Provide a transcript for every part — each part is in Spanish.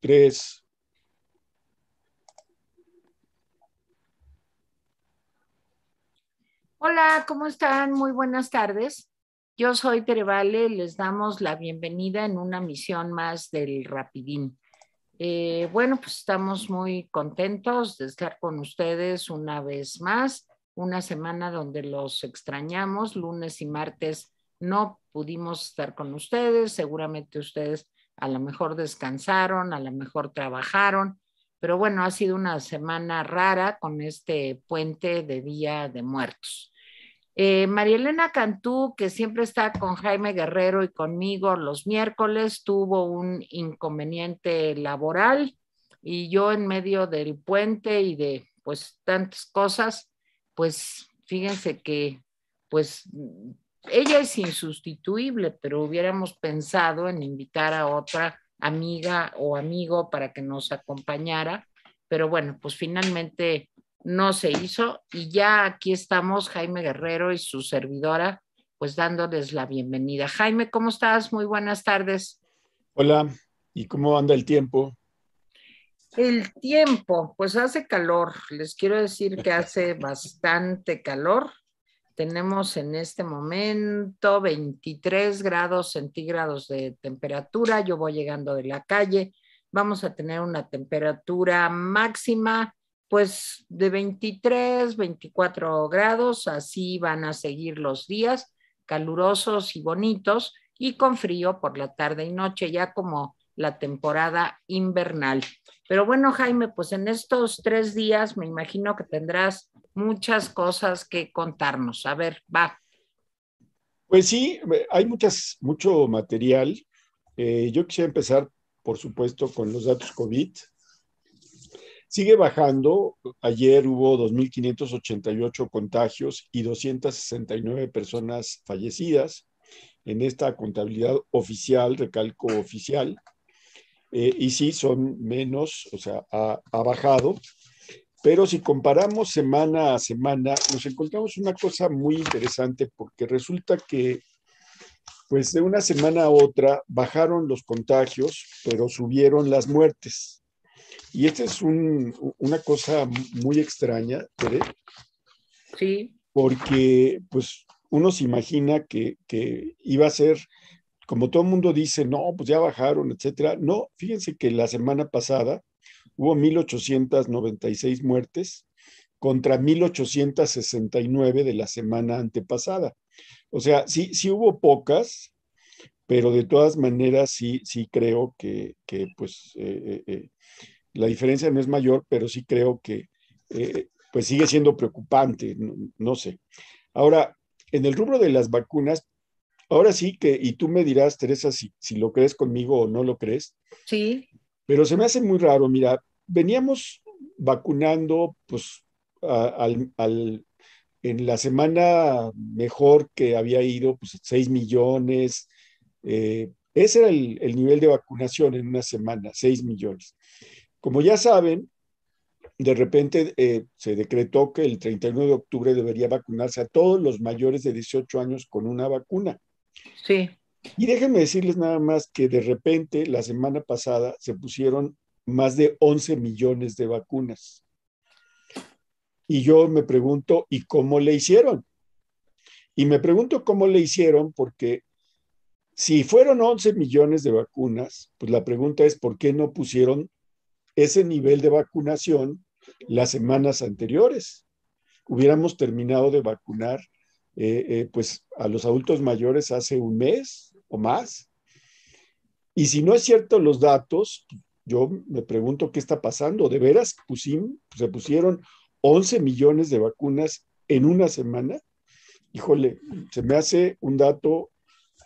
tres. Hola, ¿cómo están? Muy buenas tardes. Yo soy Terevale, les damos la bienvenida en una misión más del Rapidín. Eh, bueno, pues estamos muy contentos de estar con ustedes una vez más, una semana donde los extrañamos, lunes y martes no pudimos estar con ustedes, seguramente ustedes a lo mejor descansaron, a lo mejor trabajaron, pero bueno, ha sido una semana rara con este puente de Día de Muertos. Eh, María Elena Cantú, que siempre está con Jaime Guerrero y conmigo los miércoles, tuvo un inconveniente laboral y yo en medio del puente y de pues tantas cosas, pues fíjense que pues ella es insustituible, pero hubiéramos pensado en invitar a otra amiga o amigo para que nos acompañara, pero bueno, pues finalmente no se hizo y ya aquí estamos Jaime Guerrero y su servidora, pues dándoles la bienvenida. Jaime, ¿cómo estás? Muy buenas tardes. Hola, ¿y cómo anda el tiempo? El tiempo, pues hace calor. Les quiero decir que hace bastante calor. Tenemos en este momento 23 grados centígrados de temperatura. Yo voy llegando de la calle. Vamos a tener una temperatura máxima, pues de 23, 24 grados. Así van a seguir los días calurosos y bonitos y con frío por la tarde y noche, ya como la temporada invernal. Pero bueno, Jaime, pues en estos tres días me imagino que tendrás muchas cosas que contarnos. A ver, va. Pues sí, hay muchas, mucho material. Eh, yo quisiera empezar, por supuesto, con los datos COVID. Sigue bajando. Ayer hubo 2.588 contagios y 269 personas fallecidas en esta contabilidad oficial, recalco oficial. Eh, y sí, son menos, o sea, ha bajado. Pero si comparamos semana a semana, nos encontramos una cosa muy interesante porque resulta que, pues de una semana a otra, bajaron los contagios, pero subieron las muertes. Y esta es una cosa muy extraña, Tere. Sí. Porque, pues, uno se imagina que, que iba a ser, como todo el mundo dice, no, pues ya bajaron, etcétera. No, fíjense que la semana pasada hubo 1.896 muertes contra 1.869 de la semana antepasada. O sea, sí, sí hubo pocas, pero de todas maneras sí, sí creo que, que pues eh, eh, eh, la diferencia no es mayor, pero sí creo que pues sigue siendo preocupante, no, no, sé. Ahora, en el rubro de las vacunas, ahora sí que, y tú me dirás, Teresa, si, si lo crees conmigo o no lo crees. Sí. Pero se me hace muy raro, mira, veníamos vacunando, pues, al, al, en la semana mejor que había ido, pues, 6 millones. Eh, ese era el, el, nivel de vacunación en una semana, 6 millones. Como ya saben, de repente eh, se decretó que el 31 de octubre debería vacunarse a todos los mayores de 18 años con una vacuna. Sí. Y déjenme decirles nada más que de repente la semana pasada se pusieron más de 11 millones de vacunas. Y yo me pregunto, ¿y cómo le hicieron? Y me pregunto cómo le hicieron porque si fueron 11 millones de vacunas, pues la pregunta es, ¿por qué no pusieron ese nivel de vacunación las semanas anteriores? Hubiéramos terminado de vacunar eh, eh, pues a los adultos mayores hace un mes o más. Y si no es cierto los datos, yo me pregunto qué está pasando. ¿De veras pusim, se pusieron 11 millones de vacunas en una semana? Híjole, se me hace un dato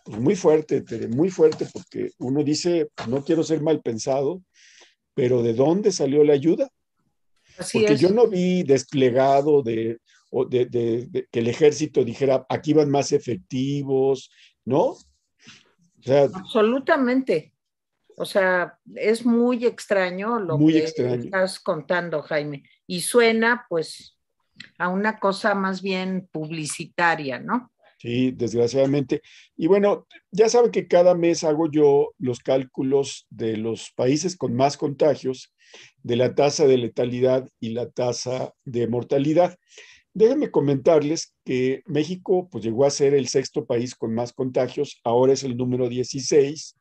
pues, muy fuerte, muy fuerte, porque uno dice, no quiero ser mal pensado, pero ¿de dónde salió la ayuda? Así porque es. yo no vi desplegado de, de, de, de, que el ejército dijera, aquí van más efectivos, ¿no? O sea, Absolutamente. O sea, es muy extraño lo muy que extraño. estás contando, Jaime. Y suena, pues, a una cosa más bien publicitaria, ¿no? Sí, desgraciadamente. Y bueno, ya saben que cada mes hago yo los cálculos de los países con más contagios, de la tasa de letalidad y la tasa de mortalidad. Déjenme comentarles que México pues, llegó a ser el sexto país con más contagios, ahora es el número 16,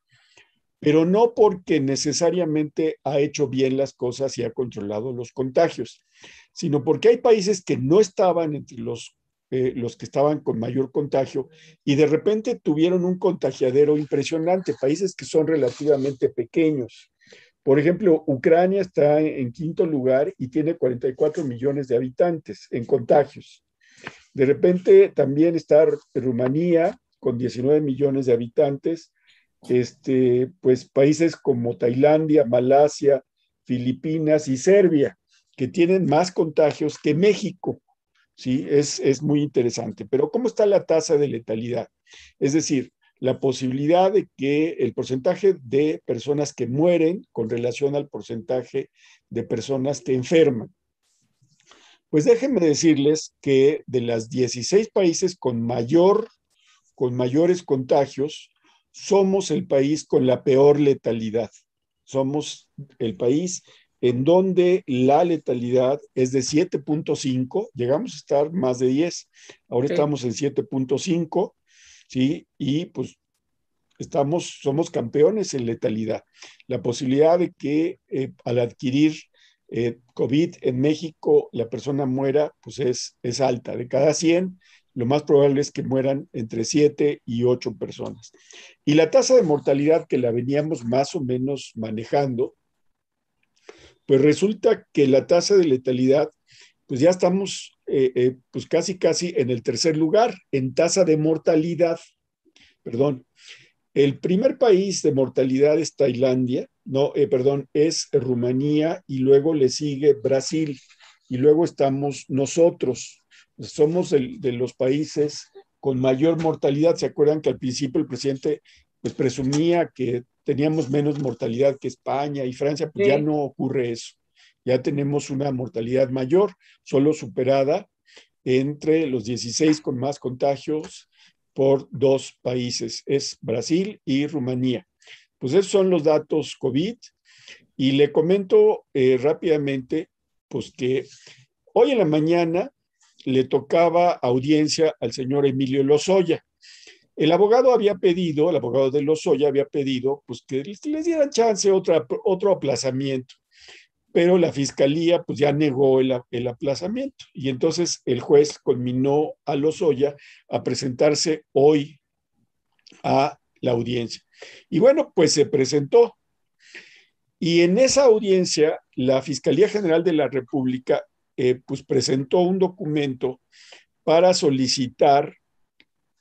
pero no porque necesariamente ha hecho bien las cosas y ha controlado los contagios, sino porque hay países que no estaban entre los eh, los que estaban con mayor contagio y de repente tuvieron un contagiadero impresionante, países que son relativamente pequeños. Por ejemplo, Ucrania está en quinto lugar y tiene 44 millones de habitantes en contagios. De repente también está Rumanía con 19 millones de habitantes, este, pues países como Tailandia, Malasia, Filipinas y Serbia, que tienen más contagios que México. ¿sí? Es, es muy interesante. Pero ¿cómo está la tasa de letalidad? Es decir, la posibilidad de que el porcentaje de personas que mueren con relación al porcentaje de personas que enferman. Pues déjenme decirles que de las 16 países con mayor con mayores contagios, somos el país con la peor letalidad. Somos el país en donde la letalidad es de 7.5, llegamos a estar más de 10, ahora estamos en 7.5, ¿sí? Y pues estamos, somos campeones en letalidad. La posibilidad de que eh, al adquirir eh, COVID en México la persona muera, pues es, es alta. De cada 100, lo más probable es que mueran entre 7 y 8 personas. Y la tasa de mortalidad que la veníamos más o menos manejando, pues resulta que la tasa de letalidad, pues ya estamos eh, eh, pues casi casi en el tercer lugar en tasa de mortalidad. Perdón. El primer país de mortalidad es Tailandia, no, eh, perdón, es Rumanía y luego le sigue Brasil y luego estamos nosotros. Somos de los países con mayor mortalidad. ¿Se acuerdan que al principio el presidente pues presumía que teníamos menos mortalidad que España y Francia, pues ya no ocurre eso. Ya tenemos una mortalidad mayor, solo superada entre los 16 con más contagios por dos países, es Brasil y Rumanía. Pues esos son los datos COVID y le comento eh, rápidamente, pues que hoy en la mañana le tocaba audiencia al señor Emilio Lozoya. El abogado había pedido, el abogado de Lozoya había pedido, pues que les, dieran chance otro aplazamiento, pero la fiscalía pues ya negó el, el aplazamiento y entonces el juez conminó a Lozoya a presentarse hoy a la audiencia. Y bueno, pues se presentó. Y en esa audiencia, la Fiscalía General de la República eh, pues presentó un documento para solicitar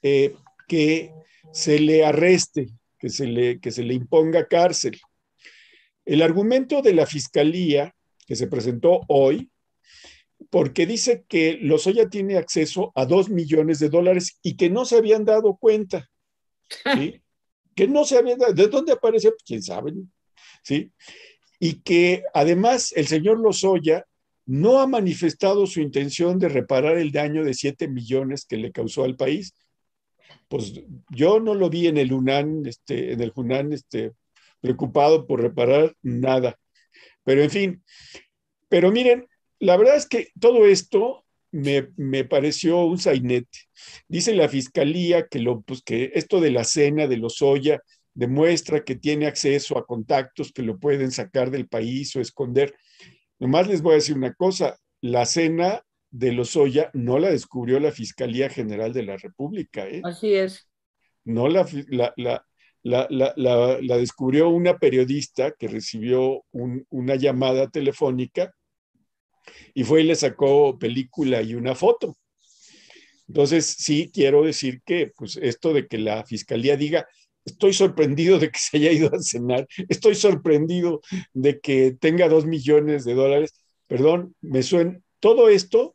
eh, que se le arreste, que se le, que se le imponga cárcel. El argumento de la fiscalía que se presentó hoy, porque dice que Lozoya tiene acceso a dos millones de dólares y que no se habían dado cuenta. que no se habían dado, ¿de dónde aparece? Pues, quién sabe, ¿sí? Y que además el señor Lozoya no ha manifestado su intención de reparar el daño de 7 millones que le causó al país pues yo no lo vi en el UNAN, este, en el UNAN, este, preocupado por reparar nada. Pero en fin, pero miren, la verdad es que todo esto me, me, pareció un sainete. Dice la fiscalía que, lo, pues que esto de la cena de los Oya demuestra que tiene acceso a contactos que lo pueden sacar del país o esconder. Nomás les voy a decir una cosa, la cena de Lozoya no la descubrió la Fiscalía General de la República. ¿eh? Así es. No la, la, la, descubrió una periodista que recibió una llamada telefónica y fue y le sacó película y una foto. Entonces, sí quiero decir que pues, esto de que la Fiscalía diga, estoy sorprendido de que se haya ido a cenar, estoy sorprendido de que tenga dos millones de dólares, perdón, me suena, todo esto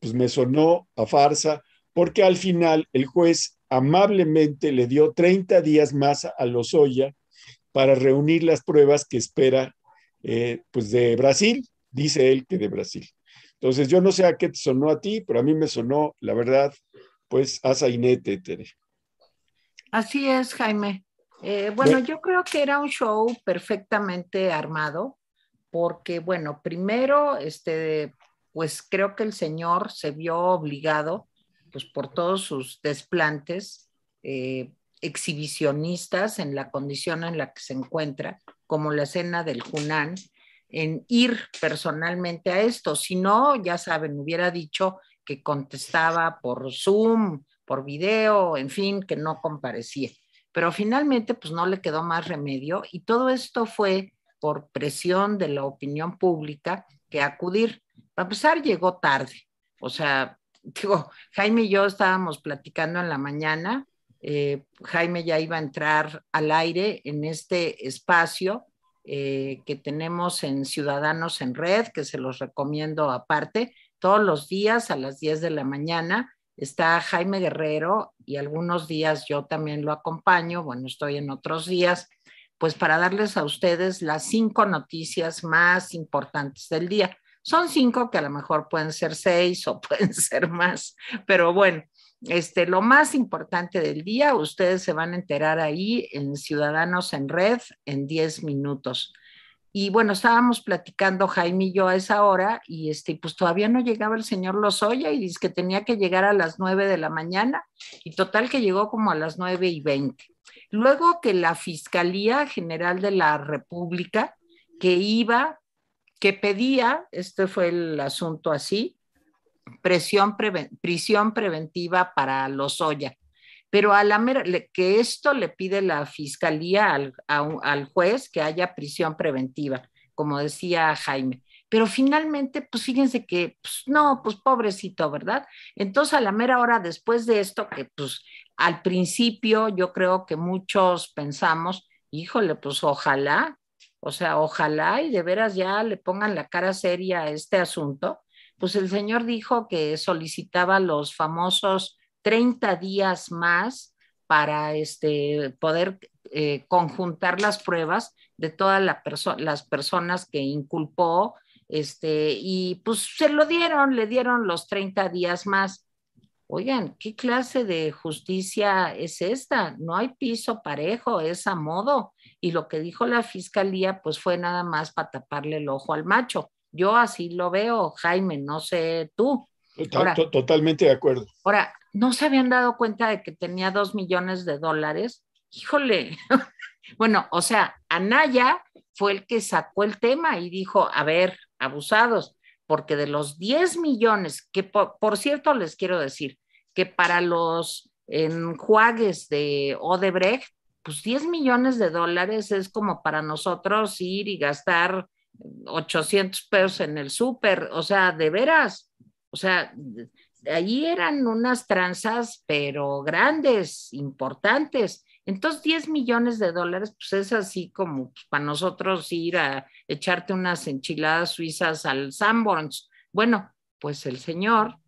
pues me sonó a farsa, porque al final el juez amablemente le dio 30 días más a Lozoya para reunir las pruebas que espera eh, pues de Brasil, dice él que de Brasil. Entonces yo no sé a qué te sonó a ti, pero a mí me sonó, la verdad, pues a sainete, Tere. Así es, Jaime. Eh, bueno, yo creo que era un show perfectamente armado, porque, bueno, primero, este, pues creo que el señor se vio obligado, pues por todos sus desplantes eh, exhibicionistas en la condición en la que se encuentra, como la escena del Junán, en ir personalmente a esto. Si no, ya saben, hubiera dicho que contestaba por Zoom, por video, en fin, que no comparecía. Pero finalmente, pues no le quedó más remedio y todo esto fue por presión de la opinión pública que acudir. Para empezar, llegó tarde. O sea, digo, Jaime y yo estábamos platicando en la mañana. Eh, Jaime ya iba a entrar al aire en este espacio eh, que tenemos en Ciudadanos en Red, que se los recomiendo aparte, todos los días a las 10 de la mañana. Está Jaime Guerrero y algunos días yo también lo acompaño, bueno, estoy en otros días, pues para darles a ustedes las cinco noticias más importantes del día. Son cinco que a lo mejor pueden ser seis o pueden ser más, pero bueno, este, lo más importante del día, ustedes se van a enterar ahí en Ciudadanos en Red en 10 minutos. Y bueno, estábamos platicando Jaime y yo a esa hora y este, pues todavía no llegaba el señor Lozoya y dice que tenía que llegar a las 9 de la mañana y total que llegó como a las 9 y 20. Luego que la Fiscalía General de la República, que iba, que pedía, este fue el asunto así, prisión preventiva para Lozoya. Pero a la que esto le pide la fiscalía al, al juez que haya prisión preventiva, como decía Jaime. Pero finalmente, pues fíjense que, pues no, pues pobrecito, ¿verdad? Entonces a la mera hora después de esto, que pues al principio yo creo que muchos pensamos, híjole, pues ojalá, o sea, ojalá y de veras ya le pongan la cara seria a este asunto, pues el señor dijo que solicitaba los famosos 30 días más para este, poder eh, conjuntar las pruebas de todas las personas que inculpó, este, y pues se lo dieron, le dieron los 30 días más. Oigan, ¿qué clase de justicia es esta? No hay piso parejo, es a modo. Y lo que dijo la fiscalía, pues fue nada más para taparle el ojo al macho. Yo así lo veo, Jaime, no sé tú. Totalmente de acuerdo. Ahora, ¿no se habían dado cuenta de que tenía dos millones de dólares? Híjole. bueno, o sea, Anaya fue el que sacó el tema y dijo, a ver, abusados, porque de los 10 millones, que por, cierto les quiero decir, que para los enjuagues de Odebrecht, pues 10 millones de dólares es como para nosotros ir y gastar 800 pesos en el súper, o sea, de veras, o sea, allí eran unas tranzas, pero grandes, importantes. Entonces, 10 millones de dólares, pues es así como para nosotros ir a echarte unas enchiladas suizas al Sanborns. Bueno, pues el señor,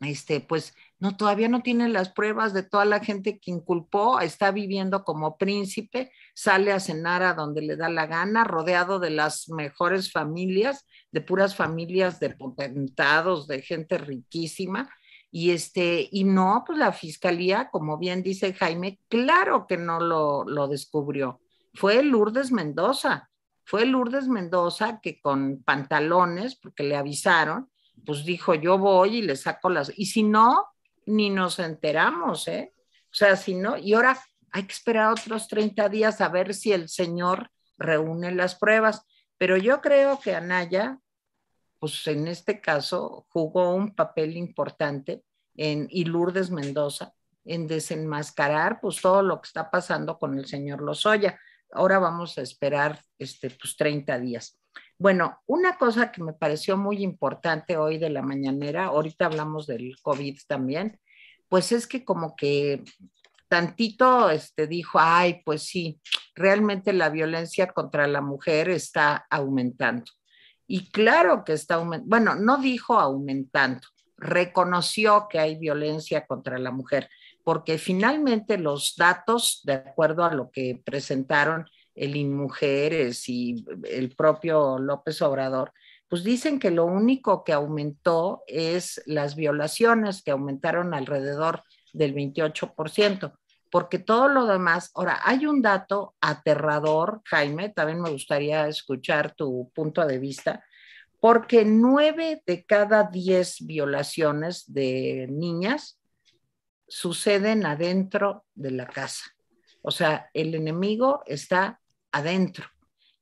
este, pues no, todavía no tiene las pruebas de toda la gente que inculpó, está viviendo como príncipe, sale a cenar a donde le da la gana, rodeado de las mejores familias, de puras familias de potentados, de gente riquísima. Y este, y no, pues la fiscalía, como bien dice Jaime, claro que no lo, lo descubrió. Fue Lourdes Mendoza, fue Lourdes Mendoza que con pantalones, porque le avisaron, pues dijo, yo voy y le saco las, y si no, ni nos enteramos, ¿eh? O sea, si no, y ahora hay que esperar otros 30 días a ver si el señor reúne las pruebas. Pero yo creo que Anaya, pues en este caso, jugó un papel importante en, y Lourdes Mendoza en desenmascarar pues todo lo que está pasando con el señor Lozoya. Ahora vamos a esperar este, pues 30 días. Bueno, una cosa que me pareció muy importante hoy de la mañanera, ahorita hablamos del COVID también, pues es que como que tantito este, dijo, ay, pues sí, realmente la violencia contra la mujer está aumentando. Y claro que está aumentando, bueno, no dijo aumentando, reconoció que hay violencia contra la mujer, porque finalmente los datos, de acuerdo a lo que presentaron el INMUJERES y el propio López Obrador, pues dicen que lo único que aumentó es las violaciones, que aumentaron alrededor del 28%, porque todo lo demás, ahora hay un dato aterrador, Jaime, también me gustaría escuchar tu punto de vista, porque nueve de cada diez violaciones de niñas suceden adentro de la casa. O sea, el enemigo está adentro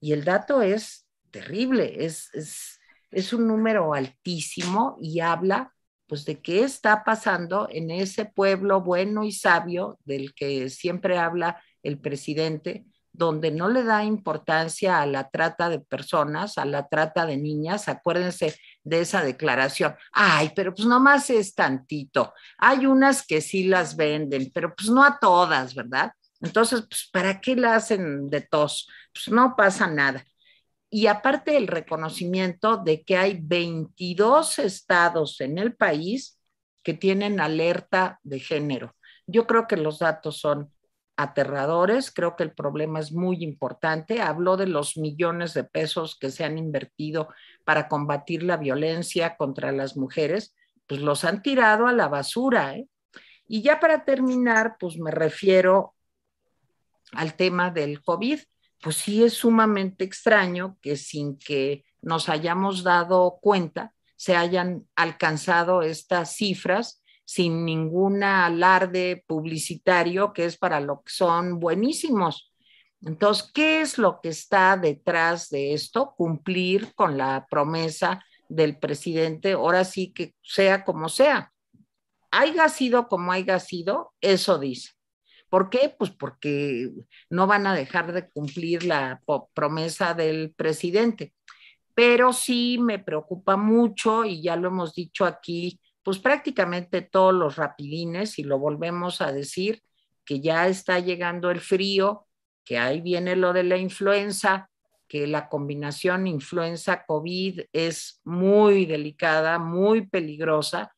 y el dato es terrible, es, es, es un número altísimo y habla pues de qué está pasando en ese pueblo bueno y sabio del que siempre habla el presidente, donde no le da importancia a la trata de personas, a la trata de niñas. Acuérdense de esa declaración. Ay, pero pues nomás es tantito. Hay unas que sí las venden, pero pues no a todas, ¿verdad? Entonces, pues, ¿para qué la hacen de tos? Pues no pasa nada. Y aparte el reconocimiento de que hay 22 estados en el país que tienen alerta de género. Yo creo que los datos son aterradores, creo que el problema es muy importante. Habló de los millones de pesos que se han invertido para combatir la violencia contra las mujeres, pues los han tirado a la basura. ¿eh? Y ya para terminar, pues me refiero al tema del COVID pues sí es sumamente extraño que sin que nos hayamos dado cuenta se hayan alcanzado estas cifras sin ningún alarde publicitario, que es para lo que son buenísimos. Entonces, ¿qué es lo que está detrás de esto? Cumplir con la promesa del presidente, ahora sí que sea como sea. Haya sido como haya sido, eso dice. ¿Por qué? Pues porque no van a dejar de cumplir la promesa del presidente. Pero sí me preocupa mucho y ya lo hemos dicho aquí, pues prácticamente todos los rapidines y lo volvemos a decir, que ya está llegando el frío, que ahí viene lo de la influenza, que la combinación influenza-COVID es muy delicada, muy peligrosa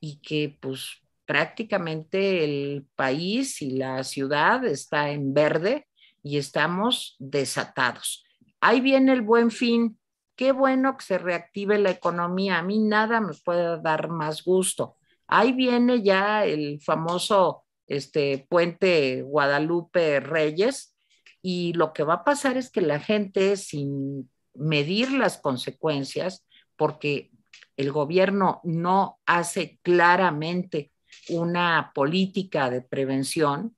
y que pues prácticamente el país y la ciudad está en verde y estamos desatados. Ahí viene el buen fin. Qué bueno que se reactive la economía. A mí nada me puede dar más gusto. Ahí viene ya el famoso este, puente Guadalupe Reyes y lo que va a pasar es que la gente sin medir las consecuencias, porque el gobierno no hace claramente una política de prevención,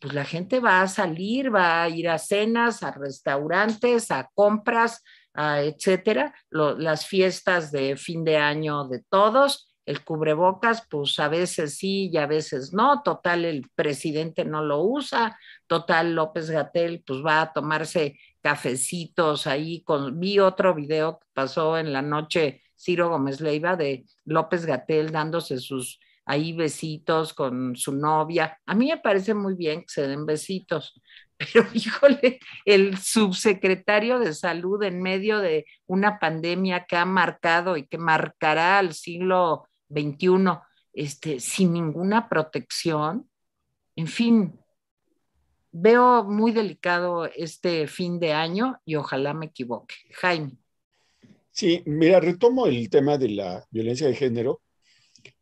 pues la gente va a salir, va a ir a cenas, a restaurantes, a compras, etcétera, las fiestas de fin de año de todos, el cubrebocas, pues a veces sí y a veces no, total el presidente no lo usa, total López Gatel pues va a tomarse cafecitos ahí con, vi otro video que pasó en la noche Ciro Gómez Leiva de López Gatel dándose sus ahí besitos con su novia. A mí me parece muy bien que se den besitos, pero híjole, el subsecretario de salud en medio de una pandemia que ha marcado y que marcará al siglo XXI, este, sin ninguna protección, en fin, veo muy delicado este fin de año y ojalá me equivoque. Jaime. Sí, mira, retomo el tema de la violencia de género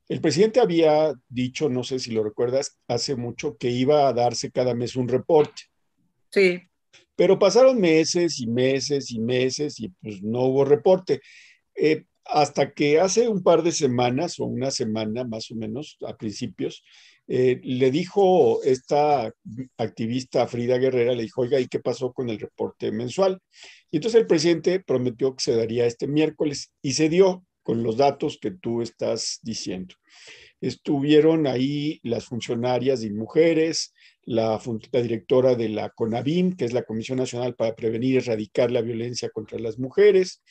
el presidente había dicho, no sé si lo recuerdas, hace mucho que iba a darse cada mes un reporte. Sí. Pero pasaron meses y meses y meses y pues no hubo reporte. Eh, hasta que hace un par de semanas o una semana más o menos a principios, eh, le dijo esta activista Frida Guerrera, le dijo, oiga, ¿y qué pasó con el reporte mensual? Y entonces el presidente prometió que se daría este miércoles y se dio con los datos que tú estás diciendo. Estuvieron ahí las funcionarias y mujeres, la, directora de la CONAVIM, que es la Comisión Nacional para Prevenir y Erradicar la Violencia contra las Mujeres.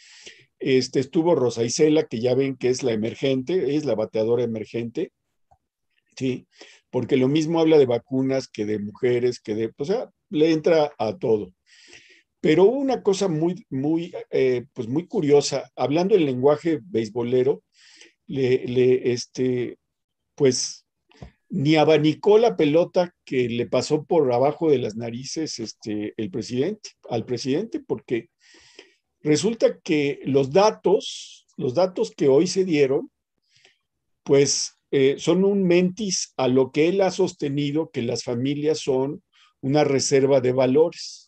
Este, estuvo Rosa Isela, que ya ven que es la emergente, es la bateadora emergente, ¿sí? Porque lo mismo habla de vacunas que de mujeres, que de, o sea, le entra a todo. Pero una cosa muy, muy, eh, pues muy curiosa, hablando el lenguaje beisbolero, le, este, pues ni abanicó la pelota que le pasó por abajo de las narices este, el presidente, al presidente, porque resulta que los datos, los datos que hoy se dieron, pues eh, son un mentis a lo que él ha sostenido que las familias son una reserva de valores.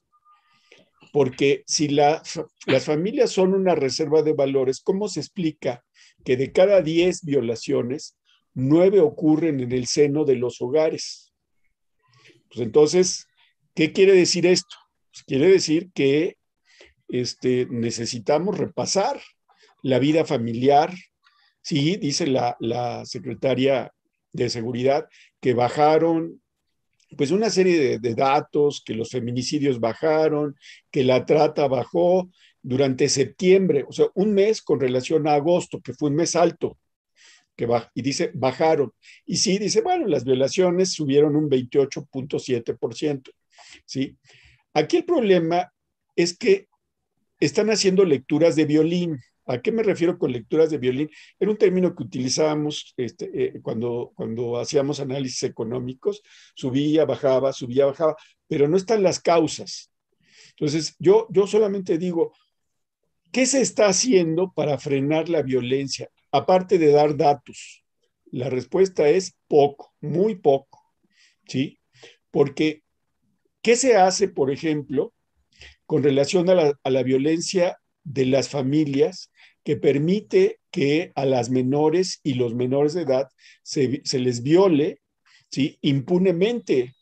Porque si las familias son una reserva de valores, ¿cómo se explica que de cada 10 violaciones, nueve ocurren en el seno de los hogares? Pues entonces, ¿qué quiere decir esto? Pues quiere decir que este, necesitamos repasar la vida familiar. Sí, dice la, la secretaria de Seguridad que bajaron pues una serie de, datos, que los feminicidios bajaron, que la trata bajó durante septiembre, o sea, un mes con relación a agosto, que fue un mes alto, que y dice, bajaron. Y sí, dice, bueno, las violaciones subieron un 28.7%, ¿sí? Aquí el problema es que están haciendo lecturas de violín, ¿A qué me refiero con lecturas de violín? Era un término que utilizábamos este, eh, cuando, cuando hacíamos análisis económicos, subía, bajaba, subía, bajaba, pero no están las causas. Entonces, yo, yo solamente digo, ¿qué se está haciendo para frenar la violencia? Aparte de dar datos. La respuesta es poco, muy poco, ¿sí? Porque, ¿qué se hace, por ejemplo, con relación a la, a la violencia de las familias que permite que a las menores y los menores de edad se, les viole impunemente,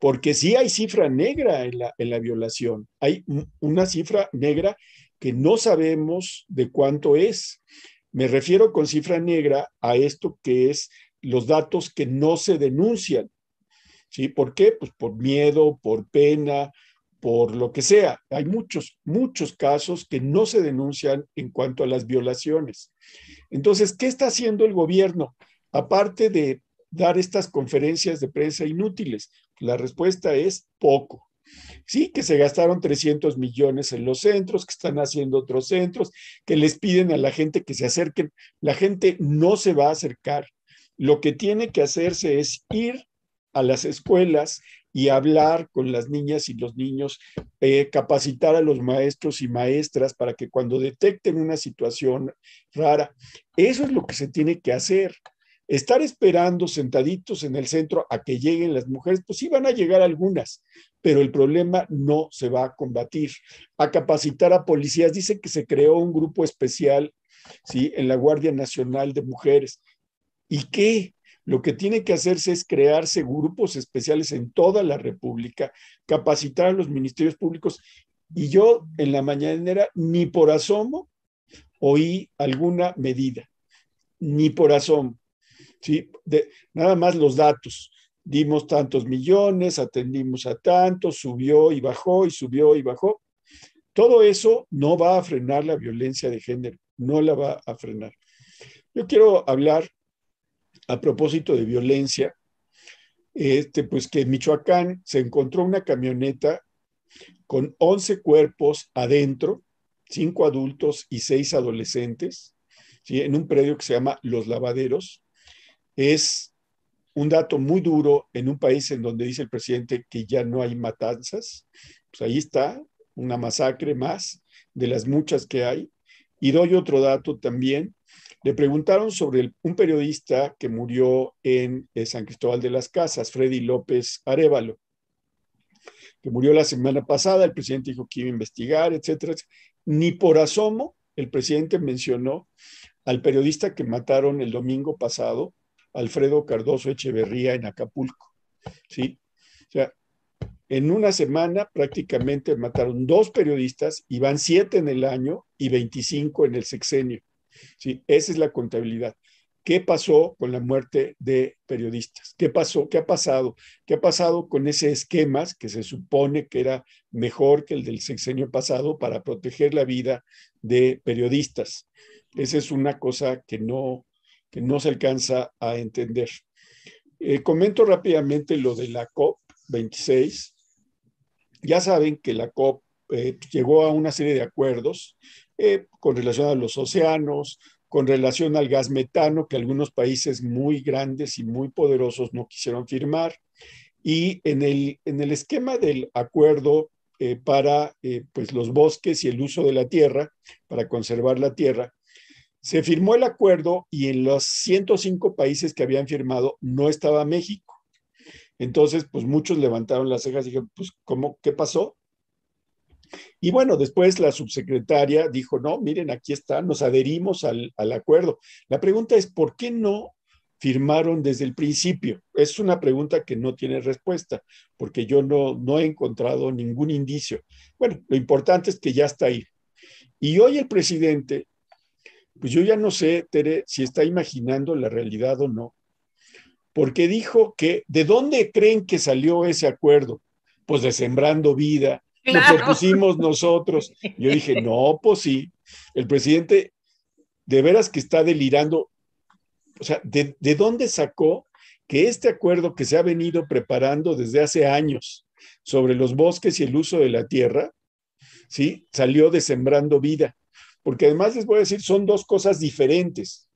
porque sí hay cifra negra en la, en la violación, hay una cifra negra que no sabemos de cuánto es. Me refiero con cifra negra a esto que es los datos que no se denuncian. ¿Sí? ¿Por qué? Pues por miedo, por pena, por lo que sea. Hay muchos, muchos casos que no se denuncian en cuanto a las violaciones. Entonces, ¿qué está haciendo el gobierno? Aparte de dar estas conferencias de prensa inútiles, la respuesta es poco. Sí, que se gastaron 300 millones en los centros, que están haciendo otros centros, que les piden a la gente que se acerquen. La gente no se va a acercar. Lo que tiene que hacerse es ir a las escuelas y hablar con las niñas y los niños, eh, capacitar a los maestros y maestras para que cuando detecten una situación rara, eso es lo que se tiene que hacer. Estar esperando sentaditos en el centro a que lleguen las mujeres, pues sí van a llegar algunas, pero el problema no se va a combatir. A capacitar a policías, dice que se creó un grupo especial, ¿sí? En la Guardia Nacional de Mujeres. ¿Y qué? Lo que tiene que hacerse es crearse grupos especiales en toda la República, capacitar a los ministerios públicos. Y yo en la mañanera ni por asomo oí alguna medida, ni por asomo. ¿sí? nada más los datos. Dimos tantos millones, atendimos a tantos, subió y bajó y subió y bajó. Todo eso no va a frenar la violencia de género, no la va a frenar. Yo quiero hablar a propósito de violencia, este, pues que en Michoacán se encontró una camioneta con 11 cuerpos adentro, cinco adultos y seis adolescentes, ¿sí? en un predio que se llama Los Lavaderos. Es un dato muy duro en un país en donde dice el presidente que ya no hay matanzas. Pues ahí está, una masacre más de las muchas que hay. Y doy otro dato también. Le preguntaron sobre un periodista que murió en eh, San Cristóbal de las Casas, Freddy López Arevalo, que murió la semana pasada. El presidente dijo que iba a investigar, etcétera. Ni por asomo el presidente mencionó al periodista que mataron el domingo pasado, Alfredo Cardoso Echeverría, en Acapulco. ¿Sí? O sea, en una semana prácticamente mataron dos periodistas y van siete en el año y 25 en el sexenio. ¿Sí? Esa es la contabilidad. ¿Qué pasó con la muerte de periodistas? ¿Qué pasó? ¿Qué ha pasado? ¿Qué ha pasado con ese esquema que se supone que era mejor que el del sexenio pasado para proteger la vida de periodistas? Esa es una cosa que no, que no se alcanza a entender. Eh, comento rápidamente lo de la COP26. Ya saben que la COP eh, llegó a una serie de acuerdos eh, con relación a los océanos, con relación al gas metano, que algunos países muy grandes y muy poderosos no quisieron firmar. Y en el, en el esquema del acuerdo eh, para eh, pues los bosques y el uso de la tierra, para conservar la tierra. Se firmó el acuerdo y en los 105 países que habían firmado no estaba México. Entonces, pues muchos levantaron las cejas y dijeron, pues, ¿cómo? ¿Qué pasó? Y bueno, después la subsecretaria dijo, no, miren, aquí está, nos adherimos al, al acuerdo. La pregunta es, ¿por qué no firmaron desde el principio? Es una pregunta que no tiene respuesta, porque yo no, no he encontrado ningún indicio. Bueno, lo importante es que ya está ahí. Y hoy el presidente, pues yo ya no sé, Tere, si está imaginando la realidad o no, porque dijo que, ¿de dónde creen que salió ese acuerdo? Pues de Sembrando Vida, lo propusimos nosotros. Yo dije, no, pues sí, el presidente de veras que está delirando. O sea, ¿de, ¿de, dónde sacó que este acuerdo que se ha venido preparando desde hace años sobre los bosques y el uso de la tierra, ¿sí? Salió de Sembrando Vida. Porque además les voy a decir, son dos cosas diferentes.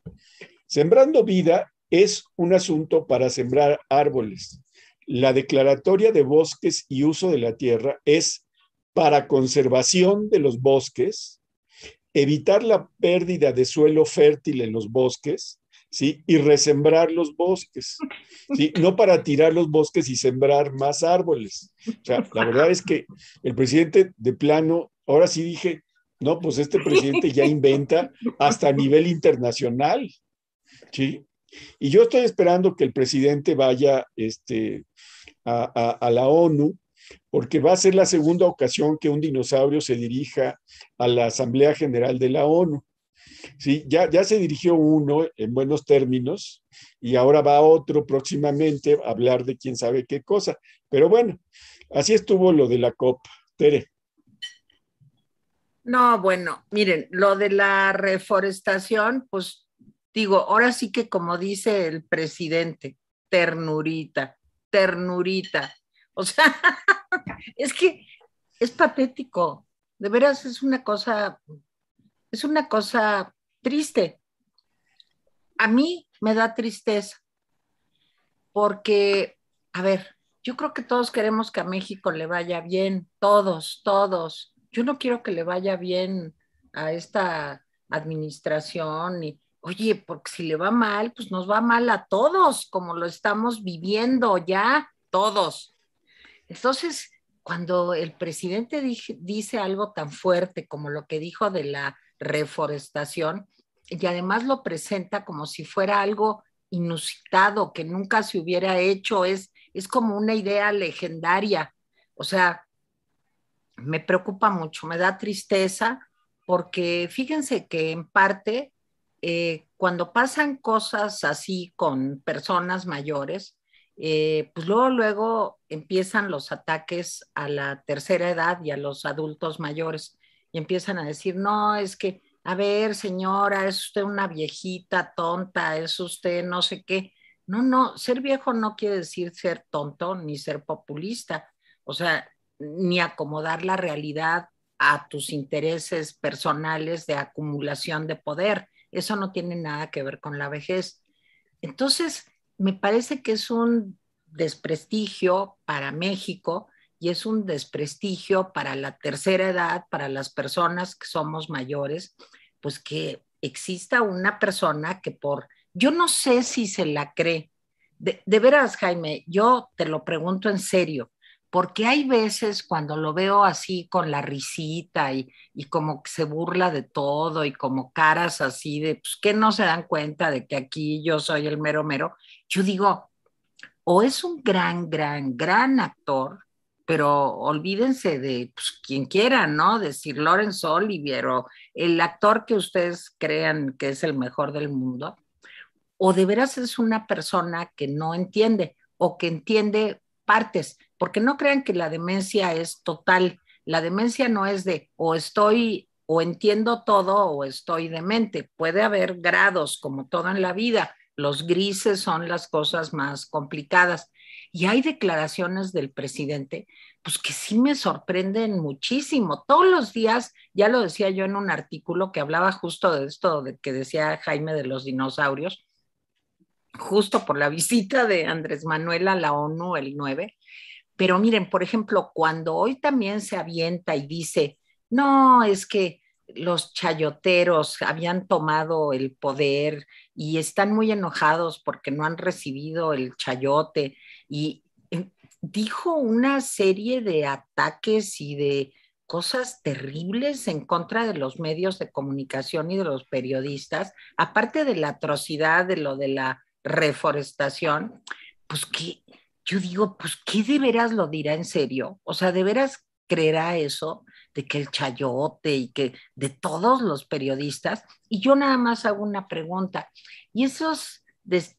Sembrando Vida es un asunto para sembrar árboles. La declaratoria de bosques y uso de la tierra es para conservación de los bosques, evitar la pérdida de suelo fértil en los bosques, ¿sí? Y resembrar los bosques, ¿sí? No para tirar los bosques y sembrar más árboles. O sea, la verdad es que el presidente de plano, ahora sí dije, no, pues este presidente ya inventa hasta a nivel internacional, ¿sí? Y yo estoy esperando que el presidente vaya este, a, la ONU porque va a ser la segunda ocasión que un dinosaurio se dirija a la Asamblea General de la ONU. Sí, ya, ya se dirigió uno en buenos términos y ahora va otro próximamente a hablar de quién sabe qué cosa. Pero bueno, así estuvo lo de la COP. Tere. No, bueno, miren, lo de la reforestación, pues digo, ahora sí que como dice el presidente, ternurita, ternurita. O sea, es que es patético. De veras es una cosa, es una cosa triste. A mí me da tristeza porque, a ver, yo creo que todos queremos que a México le vaya bien, todos, todos. Yo no quiero que le vaya bien a esta administración y, oye, porque si le va mal, pues nos va mal a todos, como lo estamos viviendo ya, todos. Entonces, cuando el presidente dice algo tan fuerte como lo que dijo de la reforestación, y además lo presenta como si fuera algo inusitado, que nunca se hubiera hecho, es, es como una idea legendaria. O sea, me preocupa mucho, me da tristeza, porque fíjense que en parte, eh, cuando pasan cosas así con personas mayores, eh, pues luego, luego empiezan los ataques a la tercera edad y a los adultos mayores y empiezan a decir, no, es que, a ver, señora, es usted una viejita tonta, es usted no sé qué. No, no, ser viejo no quiere decir ser tonto ni ser populista, o sea, ni acomodar la realidad a tus intereses personales de acumulación de poder. Eso no tiene nada que ver con la vejez. Entonces, me parece que es un desprestigio para México y es un desprestigio para la tercera edad, para las personas que somos mayores, pues que exista una persona que por, yo no sé si se la cree. De, veras, Jaime, yo te lo pregunto en serio, porque hay veces cuando lo veo así con la risita y, como que se burla de todo y como caras así de, pues que no se dan cuenta de que aquí yo soy el mero mero, yo digo, o es un gran, gran, gran actor, pero olvídense de pues, quien quiera, ¿no? Decir Lorenzo Olivier o el actor que ustedes crean que es el mejor del mundo, o de veras es una persona que no entiende o que entiende partes, porque no crean que la demencia es total. La demencia no es de o estoy o entiendo todo o estoy demente. Puede haber grados como todo en la vida. Los grises son las cosas más complicadas. Y hay declaraciones del presidente, pues que sí me sorprenden muchísimo. Todos los días, ya lo decía yo en un artículo que hablaba justo de esto de que decía Jaime de los dinosaurios, justo por la visita de Andrés Manuel a la ONU el 9, Pero miren, por ejemplo, cuando hoy también se avienta y dice, no, es que los chayoteros habían tomado el poder y están muy enojados porque no han recibido el chayote y eh, dijo una serie de ataques y de cosas terribles en contra de los medios de comunicación y de los periodistas, aparte de la atrocidad de lo de la reforestación, pues que yo digo, pues ¿qué de veras lo dirá en serio? O sea, ¿de veras creerá eso? de que el chayote y que de todos los periodistas. Y yo nada más hago una pregunta. ¿Y esos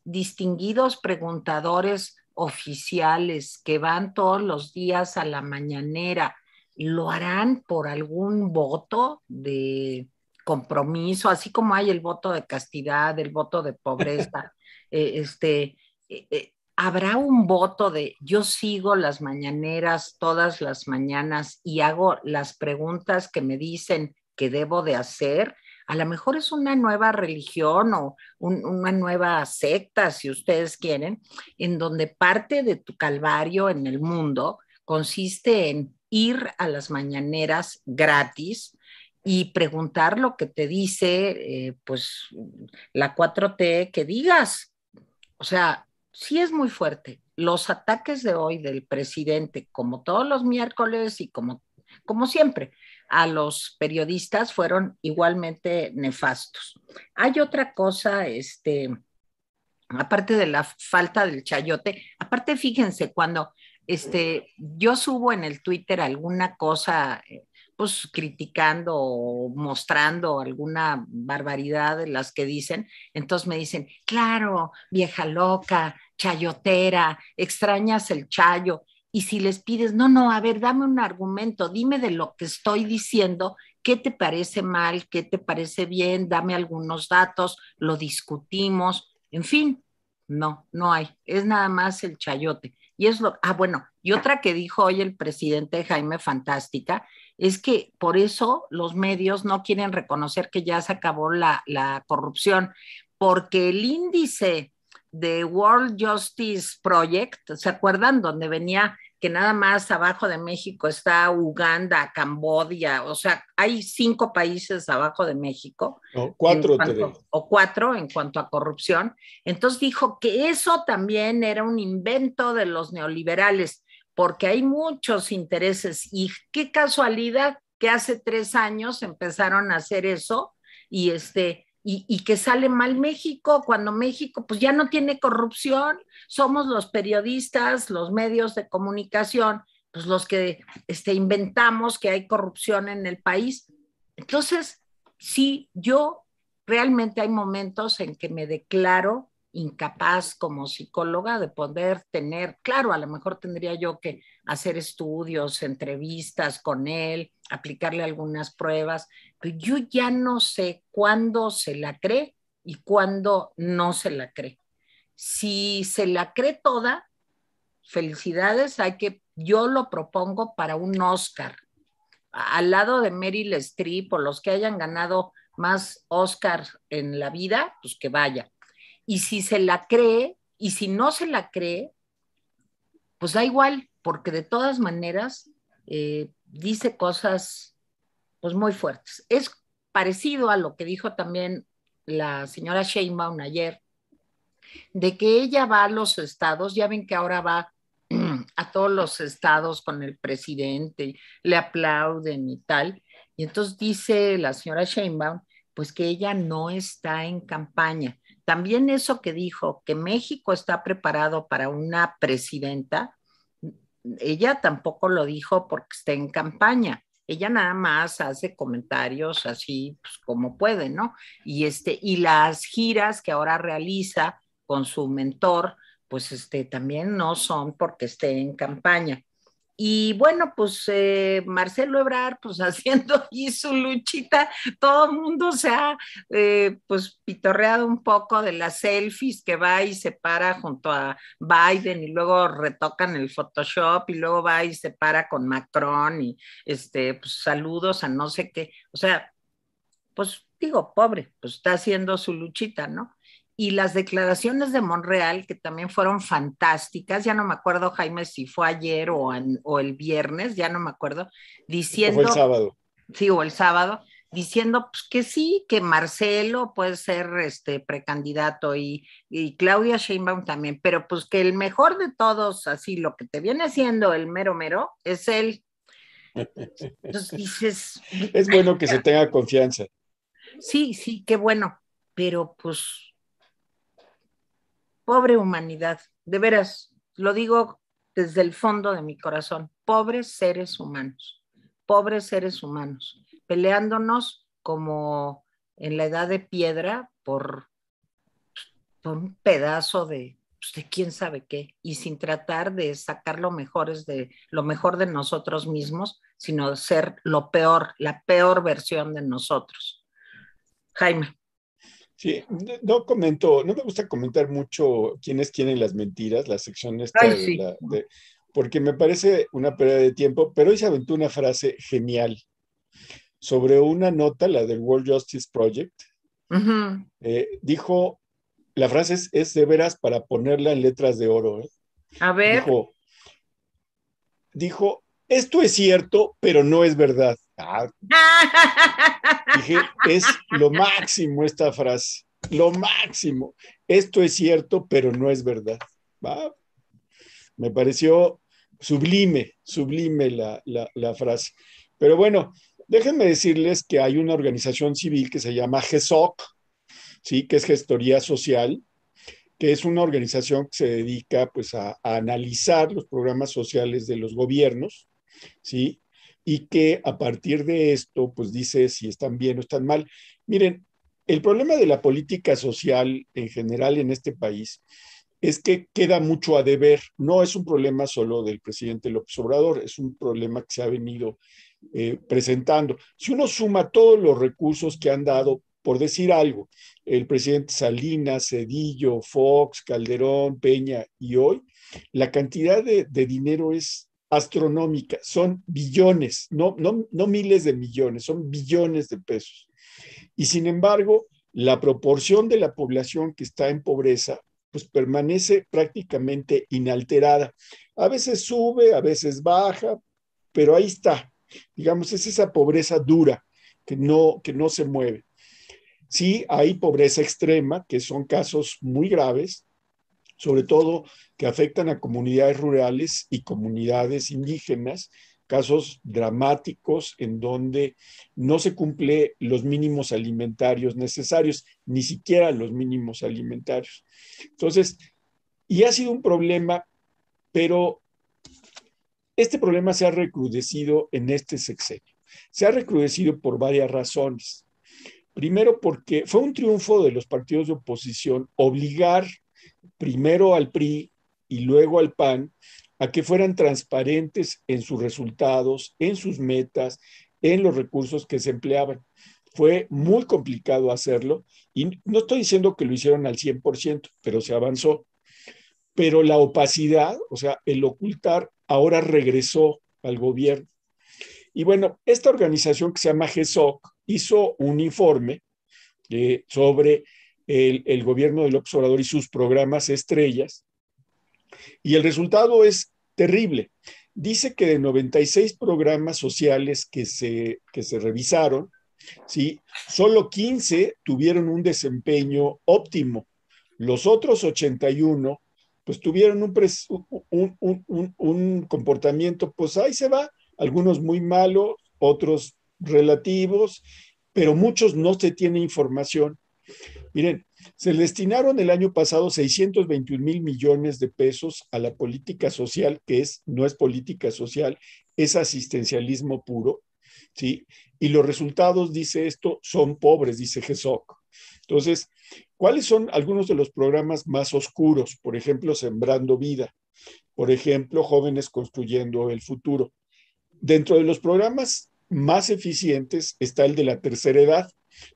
distinguidos preguntadores oficiales que van todos los días a la mañanera, lo harán por algún voto de compromiso, así como hay el voto de castidad, el voto de pobreza, eh, este, eh, eh, habrá un voto de yo sigo las mañaneras todas las mañanas y hago las preguntas que me dicen que debo de hacer. A lo mejor es una nueva religión o una nueva secta, si ustedes quieren, en donde parte de tu calvario en el mundo consiste en ir a las mañaneras gratis y preguntar lo que te dice, eh, pues, la 4T que digas. O sea, sí es muy fuerte. Los ataques de hoy del presidente, como todos los miércoles y como, como siempre, a los periodistas fueron igualmente nefastos. Hay otra cosa, este, aparte de la falta del chayote, aparte fíjense, cuando este, yo subo en el Twitter alguna cosa, eh, pues criticando o mostrando alguna barbaridad de las que dicen, entonces me dicen, claro, vieja loca, chayotera, extrañas el chayo. Y si les pides, no, no, a ver, dame un argumento, dime de lo que estoy diciendo, qué te parece mal, qué te parece bien, dame algunos datos, lo discutimos, en fin, no, no hay, es nada más el chayote. Y es lo, ah, bueno, y otra que dijo hoy el presidente Jaime Fantástica, es que por eso los medios no quieren reconocer que ya se acabó la, la corrupción, porque el índice de World Justice Project, ¿se acuerdan? Donde venía que nada más abajo de México está Uganda, Cambodia, o sea, hay cinco países abajo de México. O cuatro. o cuatro en cuanto a corrupción. Entonces dijo que eso también era un invento de los neoliberales, porque hay muchos intereses y qué casualidad que hace tres años empezaron a hacer eso y este y, que sale mal México, cuando México pues ya no tiene corrupción, somos los periodistas, los medios de comunicación, pues los que este, inventamos que hay corrupción en el país. Entonces, sí, yo realmente hay momentos en que me declaro incapaz como psicóloga de poder tener, claro, a lo mejor tendría yo que hacer estudios, entrevistas con él, aplicarle algunas pruebas, pero yo ya no sé cuándo se la cree y cuándo no se la cree. Si se la cree toda, felicidades, hay que, yo lo propongo para un Oscar, al lado de Meryl Streep o los que hayan ganado más Oscar en la vida, pues que vaya y si se la cree y si no se la cree, pues da igual, porque de todas maneras eh, dice cosas pues muy fuertes. Es parecido a lo que dijo también la señora Sheinbaum ayer, de que ella va a los estados, ya ven que ahora va a todos los estados con el presidente, le aplauden y tal. Y entonces dice la señora Sheinbaum, pues que ella no está en campaña, también eso que dijo, que México está preparado para una presidenta, ella tampoco lo dijo porque está en campaña. Ella nada más hace comentarios así pues, como puede, ¿no? Y, este, y las giras que ahora realiza con su mentor, pues este, también no son porque esté en campaña. Y bueno, pues eh, Marcelo Ebrar, pues haciendo ahí su luchita, todo el mundo se ha eh, pues pitorreado un poco de las selfies que va y se para junto a Biden y luego retocan el Photoshop y luego va y se para con Macron y este, pues saludos a no sé qué, o sea, pues digo, pobre, pues está haciendo su luchita, ¿no? Y las declaraciones de Monreal, que también fueron fantásticas, ya no me acuerdo, Jaime, si fue ayer o, o el viernes, ya no me acuerdo, diciendo... Fue el sábado. Sí, o el sábado, diciendo pues, que sí, que Marcelo puede ser este precandidato y, y, Claudia Sheinbaum también, pero pues que el mejor de todos, así lo que te viene haciendo el mero mero, es él. Entonces dices... Es bueno que se tenga confianza. Sí, sí, qué bueno, pero pues, pobre humanidad, de veras, lo digo desde el fondo de mi corazón, pobres seres humanos, pobres seres humanos peleándonos como en la edad de piedra por, un pedazo de, pues, de quién sabe qué, y sin tratar de sacar lo mejor, de, lo mejor de nosotros mismos, sino ser lo peor, la peor versión de nosotros. Jaime. Sí, no comento, no me gusta comentar mucho quiénes tienen las mentiras, la sección esta porque me parece una pérdida de tiempo, pero hoy se aventó una frase genial sobre una nota, la del World Justice Project. Eh, dijo, la frase es, de veras para ponerla en letras de oro. ¿eh? A ver. Dijo, esto es cierto, pero no es verdad. Ah. dije, es lo máximo esta frase, lo máximo. Esto es cierto, pero no es verdad. Me pareció sublime, sublime la, la frase. Pero bueno, Déjenme decirles que hay una organización civil que se llama GESOC, ¿sí? que es Gestoría Social, que es una organización que se dedica pues, a, analizar los programas sociales de los gobiernos, ¿sí? Y que a partir de esto pues dice si están bien o están mal. Miren, el problema de la política social en general en este país es que queda mucho a deber. No es un problema solo del presidente López Obrador, es un problema que se ha venido eh, presentando. Si uno suma todos los recursos que han dado, por decir algo, el presidente Salinas, Cedillo, Fox, Calderón, Peña y hoy, la cantidad de, dinero es astronómica, son billones, no, no, no miles de millones, son billones de pesos. Y sin embargo, la proporción de la población que está en pobreza pues permanece prácticamente inalterada. A veces sube, a veces baja, pero ahí está. Digamos, es esa pobreza dura que no, que no se mueve. Sí, hay pobreza extrema, que son casos muy graves, sobre todo que afectan a comunidades rurales y comunidades indígenas, casos dramáticos en donde no se cumple los mínimos alimentarios necesarios, ni siquiera los mínimos alimentarios. Entonces, y ha sido un problema, pero este problema se ha recrudecido en este sexenio. Se ha recrudecido por varias razones. Primero, porque fue un triunfo de los partidos de oposición obligar primero al PRI y luego al PAN a que fueran transparentes en sus resultados, en sus metas, en los recursos que se empleaban. Fue muy complicado hacerlo y no estoy diciendo que lo hicieron al 100%, pero se avanzó. Pero la opacidad, o sea, el ocultar ahora regresó al gobierno. Y bueno, esta organización que se llama GESOC hizo un informe eh, sobre el, gobierno del observador y sus programas estrellas, y el resultado es terrible. Dice que de 96 programas sociales que se, que se revisaron, ¿sí? solo 15 tuvieron un desempeño óptimo. Los otros 81 pues tuvieron un, un, comportamiento, pues ahí se va, algunos muy malos, otros relativos, pero muchos no se tiene información. Miren, se destinaron el año pasado 621 mil millones de pesos a la política social, que es, no es política social, es asistencialismo puro, ¿sí? Y los resultados, dice esto, son pobres, dice GESOC. Entonces, ¿Cuáles son algunos de los programas más oscuros? Por ejemplo, Sembrando Vida. Por ejemplo, Jóvenes Construyendo el Futuro. Dentro de los programas más eficientes está el de la tercera edad.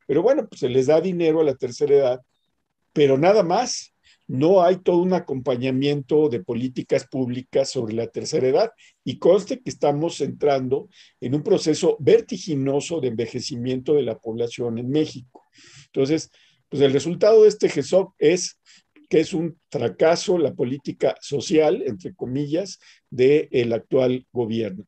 Pero bueno, pues se les da dinero a la tercera edad, pero nada más. No hay todo un acompañamiento de políticas públicas sobre la tercera edad y conste que estamos entrando en un proceso vertiginoso de envejecimiento de la población en México. Entonces, Pues el resultado de este GESOP es que es un fracaso la política social, entre comillas, del actual gobierno.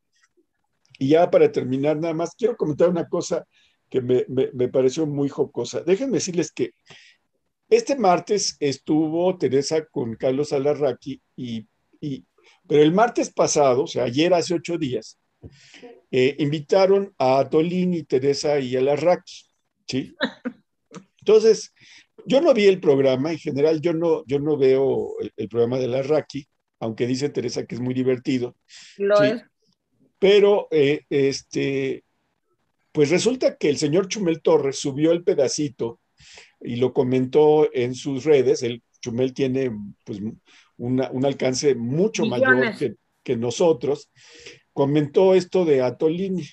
Y ya para terminar, nada más quiero comentar una cosa que me, me, pareció muy jocosa. Déjenme decirles que este martes estuvo Teresa con Carlos Alarraqui, y, y, pero el martes pasado, o sea, ayer hace ocho días, eh, invitaron a Tolini, Teresa y Alarraqui, ¿sí? Entonces, yo no vi el programa, en general yo no, yo no veo el, programa de Alarraqui, aunque dice Teresa que es muy divertido. Lo es. Pero, eh, este, pues resulta que el señor Chumel Torres subió el pedacito y lo comentó en sus redes. El Chumel tiene pues, un alcance mucho mayor que, que, nosotros. Comentó esto de Atolini.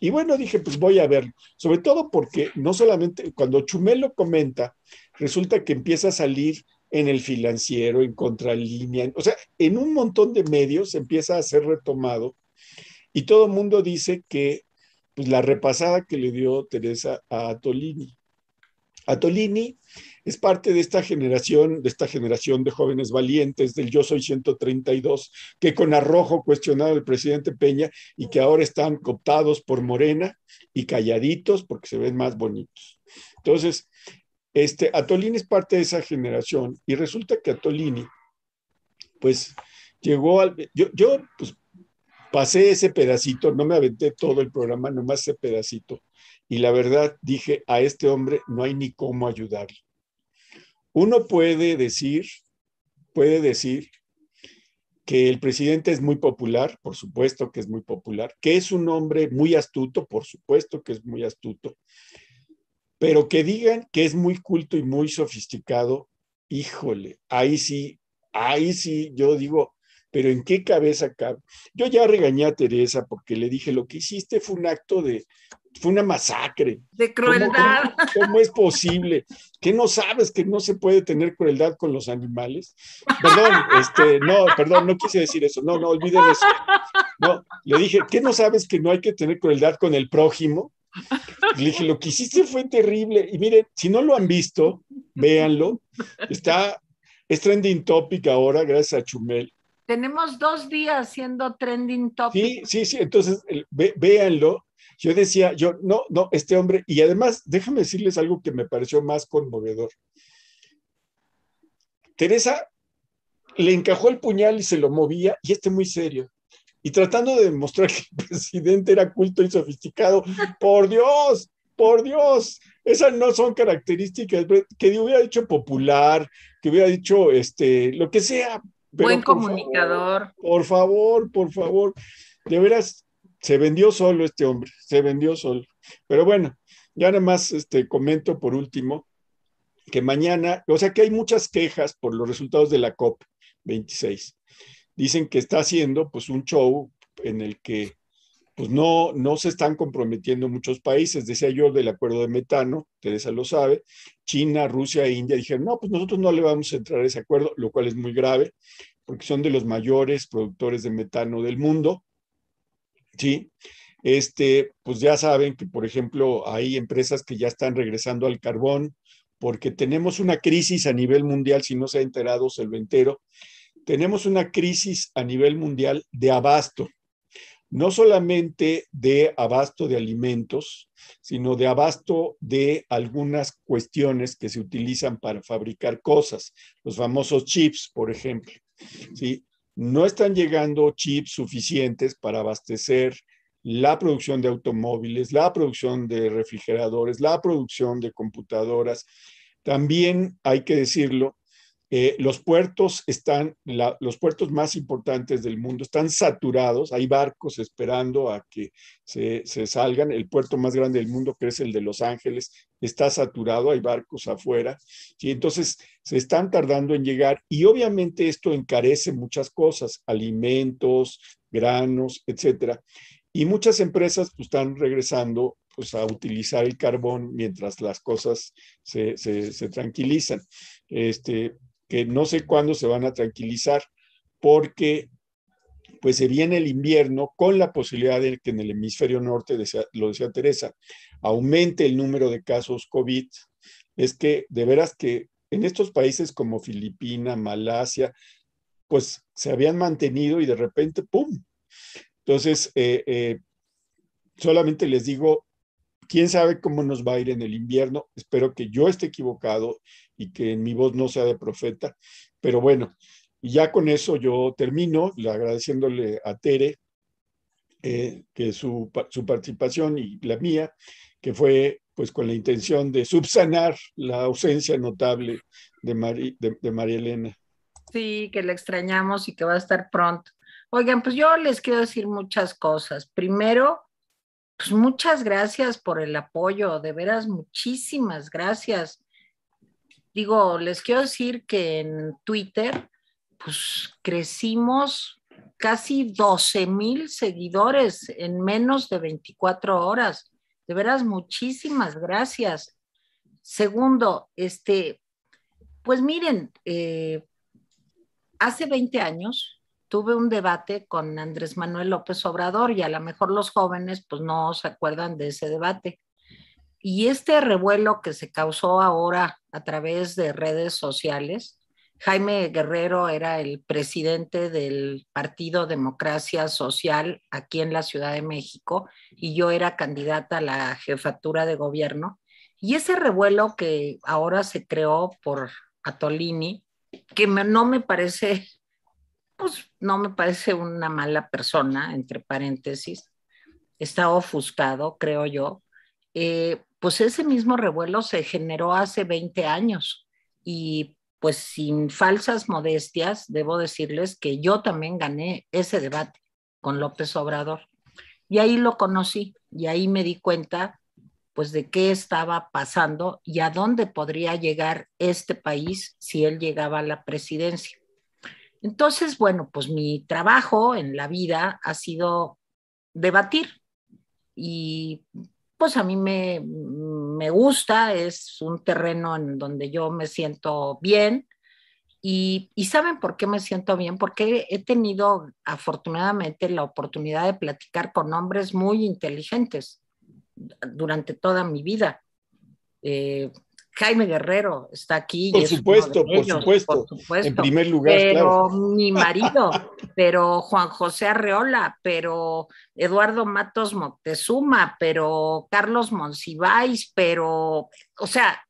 Y bueno, dije, pues voy a verlo. Sobre todo porque no solamente cuando Chumel lo comenta, resulta que empieza a salir en el financiero, en contralínea, o sea, en un montón de medios empieza a ser retomado y todo el mundo dice que pues, la repasada que le dio Teresa a Tolini. Atolini es parte de esta generación, de esta generación de jóvenes valientes del Yo Soy 132, que con arrojo cuestionaron al presidente Peña y que ahora están cooptados por Morena y calladitos porque se ven más bonitos. Entonces, este, Atolini es parte de esa generación y resulta que Atolini, pues, llegó al... Yo, yo pues, pasé ese pedacito, no me aventé todo el programa, nomás ese pedacito. Y la verdad dije, a este hombre no hay ni cómo ayudarle. Uno puede decir, puede decir que el presidente es muy popular, por supuesto que es muy popular, que es un hombre muy astuto, por supuesto que es muy astuto, pero que digan que es muy culto y muy sofisticado, híjole, ahí sí, ahí sí, yo digo, pero ¿en qué cabeza cabe? Yo ya regañé a Teresa porque le dije, lo que hiciste fue un acto de, fue una masacre. De crueldad. ¿Cómo, es posible? ¿Que no sabes que no se puede tener crueldad con los animales? Perdón, este, no, perdón, no quise decir eso. No, no, olviden eso. No, le dije, ¿qué no sabes que no hay que tener crueldad con el prójimo? Le dije, lo que hiciste fue terrible. Y miren, si no lo han visto, véanlo. Está, es trending topic ahora, gracias a Chumel. Tenemos dos días siendo trending topic. Sí, sí, sí. Entonces, véanlo. Yo decía, yo, no, no, este hombre, y además, déjame decirles algo que me pareció más conmovedor. Teresa le encajó el puñal y se lo movía, y este muy serio. Y tratando de demostrar que el presidente era culto y sofisticado. Por Dios, por Dios, esas no son características que hubiera dicho popular, que hubiera dicho este, lo que sea, Buen comunicador. por favor, por favor. De veras, se vendió solo este hombre, se vendió solo. Pero bueno, ya nada más este, comento por último que mañana, o sea que hay muchas quejas por los resultados de la COP 26. Dicen que está haciendo pues un show en el que pues no, no se están comprometiendo muchos países. Decía yo del acuerdo de metano, Teresa lo sabe, China, Rusia e India dijeron, no, pues nosotros no le vamos a entrar a ese acuerdo, lo cual es muy grave, porque son de los mayores productores de metano del mundo. Sí, este, pues ya saben que, por ejemplo, hay empresas que ya están regresando al carbón, porque tenemos una crisis a nivel mundial, si no se ha enterado, se lo entero, tenemos una crisis a nivel mundial de abasto no solamente de abasto de alimentos, sino de abasto de algunas cuestiones que se utilizan para fabricar cosas, los famosos chips, por ejemplo. No están llegando chips suficientes para abastecer la producción de automóviles, la producción de refrigeradores, la producción de computadoras. También hay que decirlo, eh, los puertos están, los puertos más importantes del mundo están saturados, hay barcos esperando a que se, salgan. El puerto más grande del mundo, que es el de Los Ángeles, está saturado, hay barcos afuera. y Entonces, se están tardando en llegar y obviamente esto encarece muchas cosas, alimentos, granos, etcétera. Y muchas empresas pues, están regresando pues, a utilizar el carbón mientras las cosas se, se, se tranquilizan. Este, que no sé cuándo se van a tranquilizar porque pues se viene el invierno con la posibilidad de que en el hemisferio norte, lo decía Teresa, aumente el número de casos COVID, es que de veras que en estos países como Filipina, Malasia, pues se habían mantenido y de repente, ¡pum! Entonces, eh, eh, solamente les digo, quién sabe cómo nos va a ir en el invierno. Espero que yo esté equivocado y que mi voz no sea de profeta. Pero bueno, ya con eso yo termino agradeciéndole a Tere eh, que su, su, participación y la mía, que fue pues con la intención de subsanar la ausencia notable de, de, María Elena. Sí, que la extrañamos y que va a estar pronto. Oigan, pues yo les quiero decir muchas cosas. Primero, pues muchas gracias por el apoyo, de veras muchísimas gracias. Digo, les quiero decir que en Twitter, pues crecimos casi 12 mil seguidores en menos de 24 horas. De veras, muchísimas gracias. Segundo, este, pues miren, eh, hace 20 años tuve un debate con Andrés Manuel López Obrador y a lo mejor los jóvenes pues no se acuerdan de ese debate. Y este revuelo que se causó ahora a través de redes sociales, Jaime Guerrero era el presidente del Partido Democracia Social aquí en la Ciudad de México y yo era candidata a la jefatura de gobierno. Y ese revuelo que ahora se creó por Atolini, que no me parece, pues no me parece una mala persona, entre paréntesis, está ofuscado, creo yo. Eh, pues ese mismo revuelo se generó hace 20 años y pues sin falsas modestias, debo decirles que yo también gané ese debate con López Obrador. Y ahí lo conocí y ahí me di cuenta pues de qué estaba pasando y a dónde podría llegar este país si él llegaba a la presidencia. Entonces, bueno, pues mi trabajo en la vida ha sido debatir y pues a mí me, me gusta, es un terreno en donde yo me siento bien. Y, y, saben por qué me siento bien, porque he tenido afortunadamente la oportunidad de platicar con hombres muy inteligentes durante toda mi vida. Eh, Jaime Guerrero está aquí. Por supuesto, por, supuesto, En primer lugar, pero mi marido, pero Juan José Arreola, pero Eduardo Matos Moctezuma, pero Carlos Monsiváis, pero, o sea,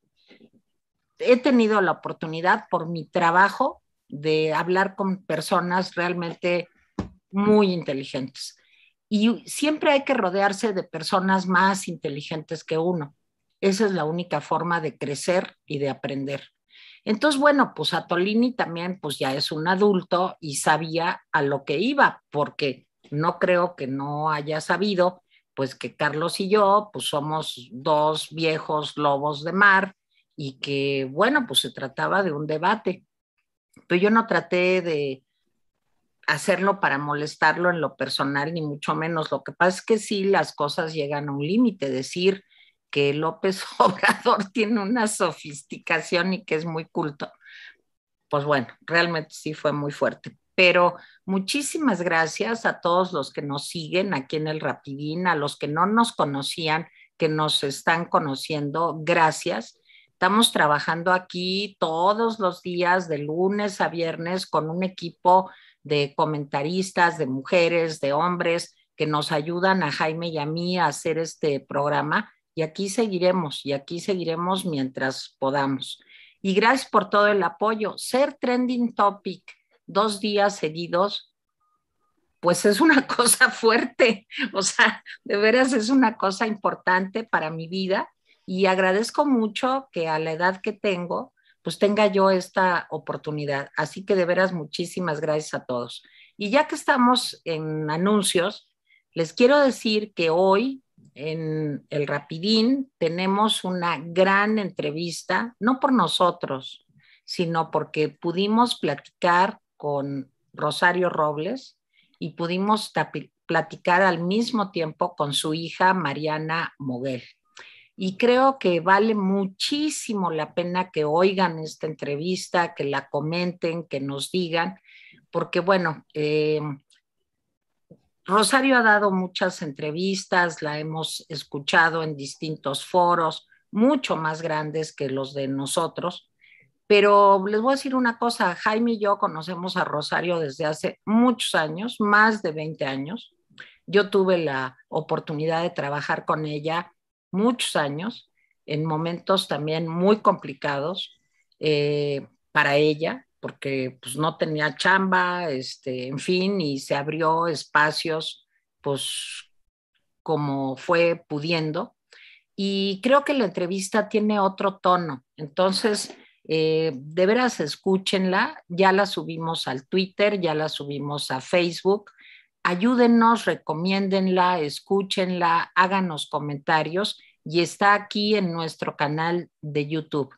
he tenido la oportunidad por mi trabajo de hablar con personas realmente muy inteligentes. Y siempre hay que rodearse de personas más inteligentes que uno esa es la única forma de crecer y de aprender. Entonces, bueno, pues Atolini también pues ya es un adulto y sabía a lo que iba, porque no creo que no haya sabido, pues que Carlos y yo pues somos dos viejos lobos de mar y que, bueno, pues se trataba de un debate. Pero yo no traté de hacerlo para molestarlo en lo personal, ni mucho menos. Lo que pasa es que sí, las cosas llegan a un límite, decir, que López Obrador tiene una sofisticación y que es muy culto. Pues bueno, realmente sí fue muy fuerte. Pero muchísimas gracias a todos los que nos siguen aquí en el Rapidín, a los que no nos conocían, que nos están conociendo, gracias. Estamos trabajando aquí todos los días, de lunes a viernes, con un equipo de comentaristas, de mujeres, de hombres, que nos ayudan a Jaime y a mí a hacer este programa y aquí seguiremos, y aquí seguiremos mientras podamos. Y gracias por todo el apoyo. Ser trending topic dos días seguidos, pues es una cosa fuerte, o sea, de veras es una cosa importante para mi vida y agradezco mucho que a la edad que tengo, pues tenga yo esta oportunidad. Así que de veras muchísimas gracias a todos. Y ya que estamos en anuncios, les quiero decir que hoy en el Rapidín tenemos una gran entrevista, no por nosotros, sino porque pudimos platicar con Rosario Robles y pudimos platicar al mismo tiempo con su hija Mariana Moguel. Y creo que vale muchísimo la pena que oigan esta entrevista, que la comenten, que nos digan, porque bueno, eh, Rosario ha dado muchas entrevistas, la hemos escuchado en distintos foros, mucho más grandes que los de nosotros. Pero les voy a decir una cosa, Jaime y yo conocemos a Rosario desde hace muchos años, más de 20 años. Yo tuve la oportunidad de trabajar con ella muchos años, en momentos también muy complicados eh, para ella, porque pues no tenía chamba, este, en fin, y se abrió espacios, pues como fue pudiendo. Y creo que la entrevista tiene otro tono. Entonces, eh, de veras escúchenla, ya la subimos al Twitter, ya la subimos a Facebook. Ayúdennos, recomiéndenla, escúchenla, háganos comentarios y está aquí en nuestro canal de YouTube.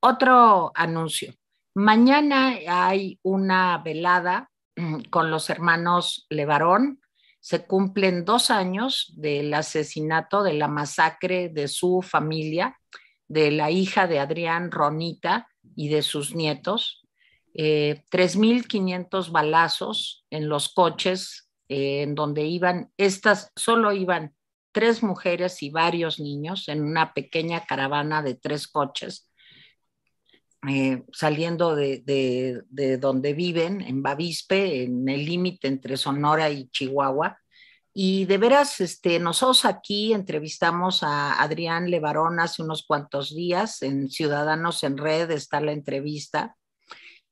Otro anuncio. Mañana hay una velada mm, con los hermanos Levarón. Se cumplen dos años del asesinato, de la masacre de su familia, de la hija de Adrián Ronita y de sus nietos. Eh, 3.500 balazos en los coches eh, en donde iban, estas solo iban tres mujeres y varios niños en una pequeña caravana de tres coches eh, saliendo de, donde viven, en Bavispe, en el límite entre Sonora y Chihuahua. Y de veras, este, nosotros aquí entrevistamos a Adrián Levarón hace unos cuantos días, en Ciudadanos en Red está la entrevista.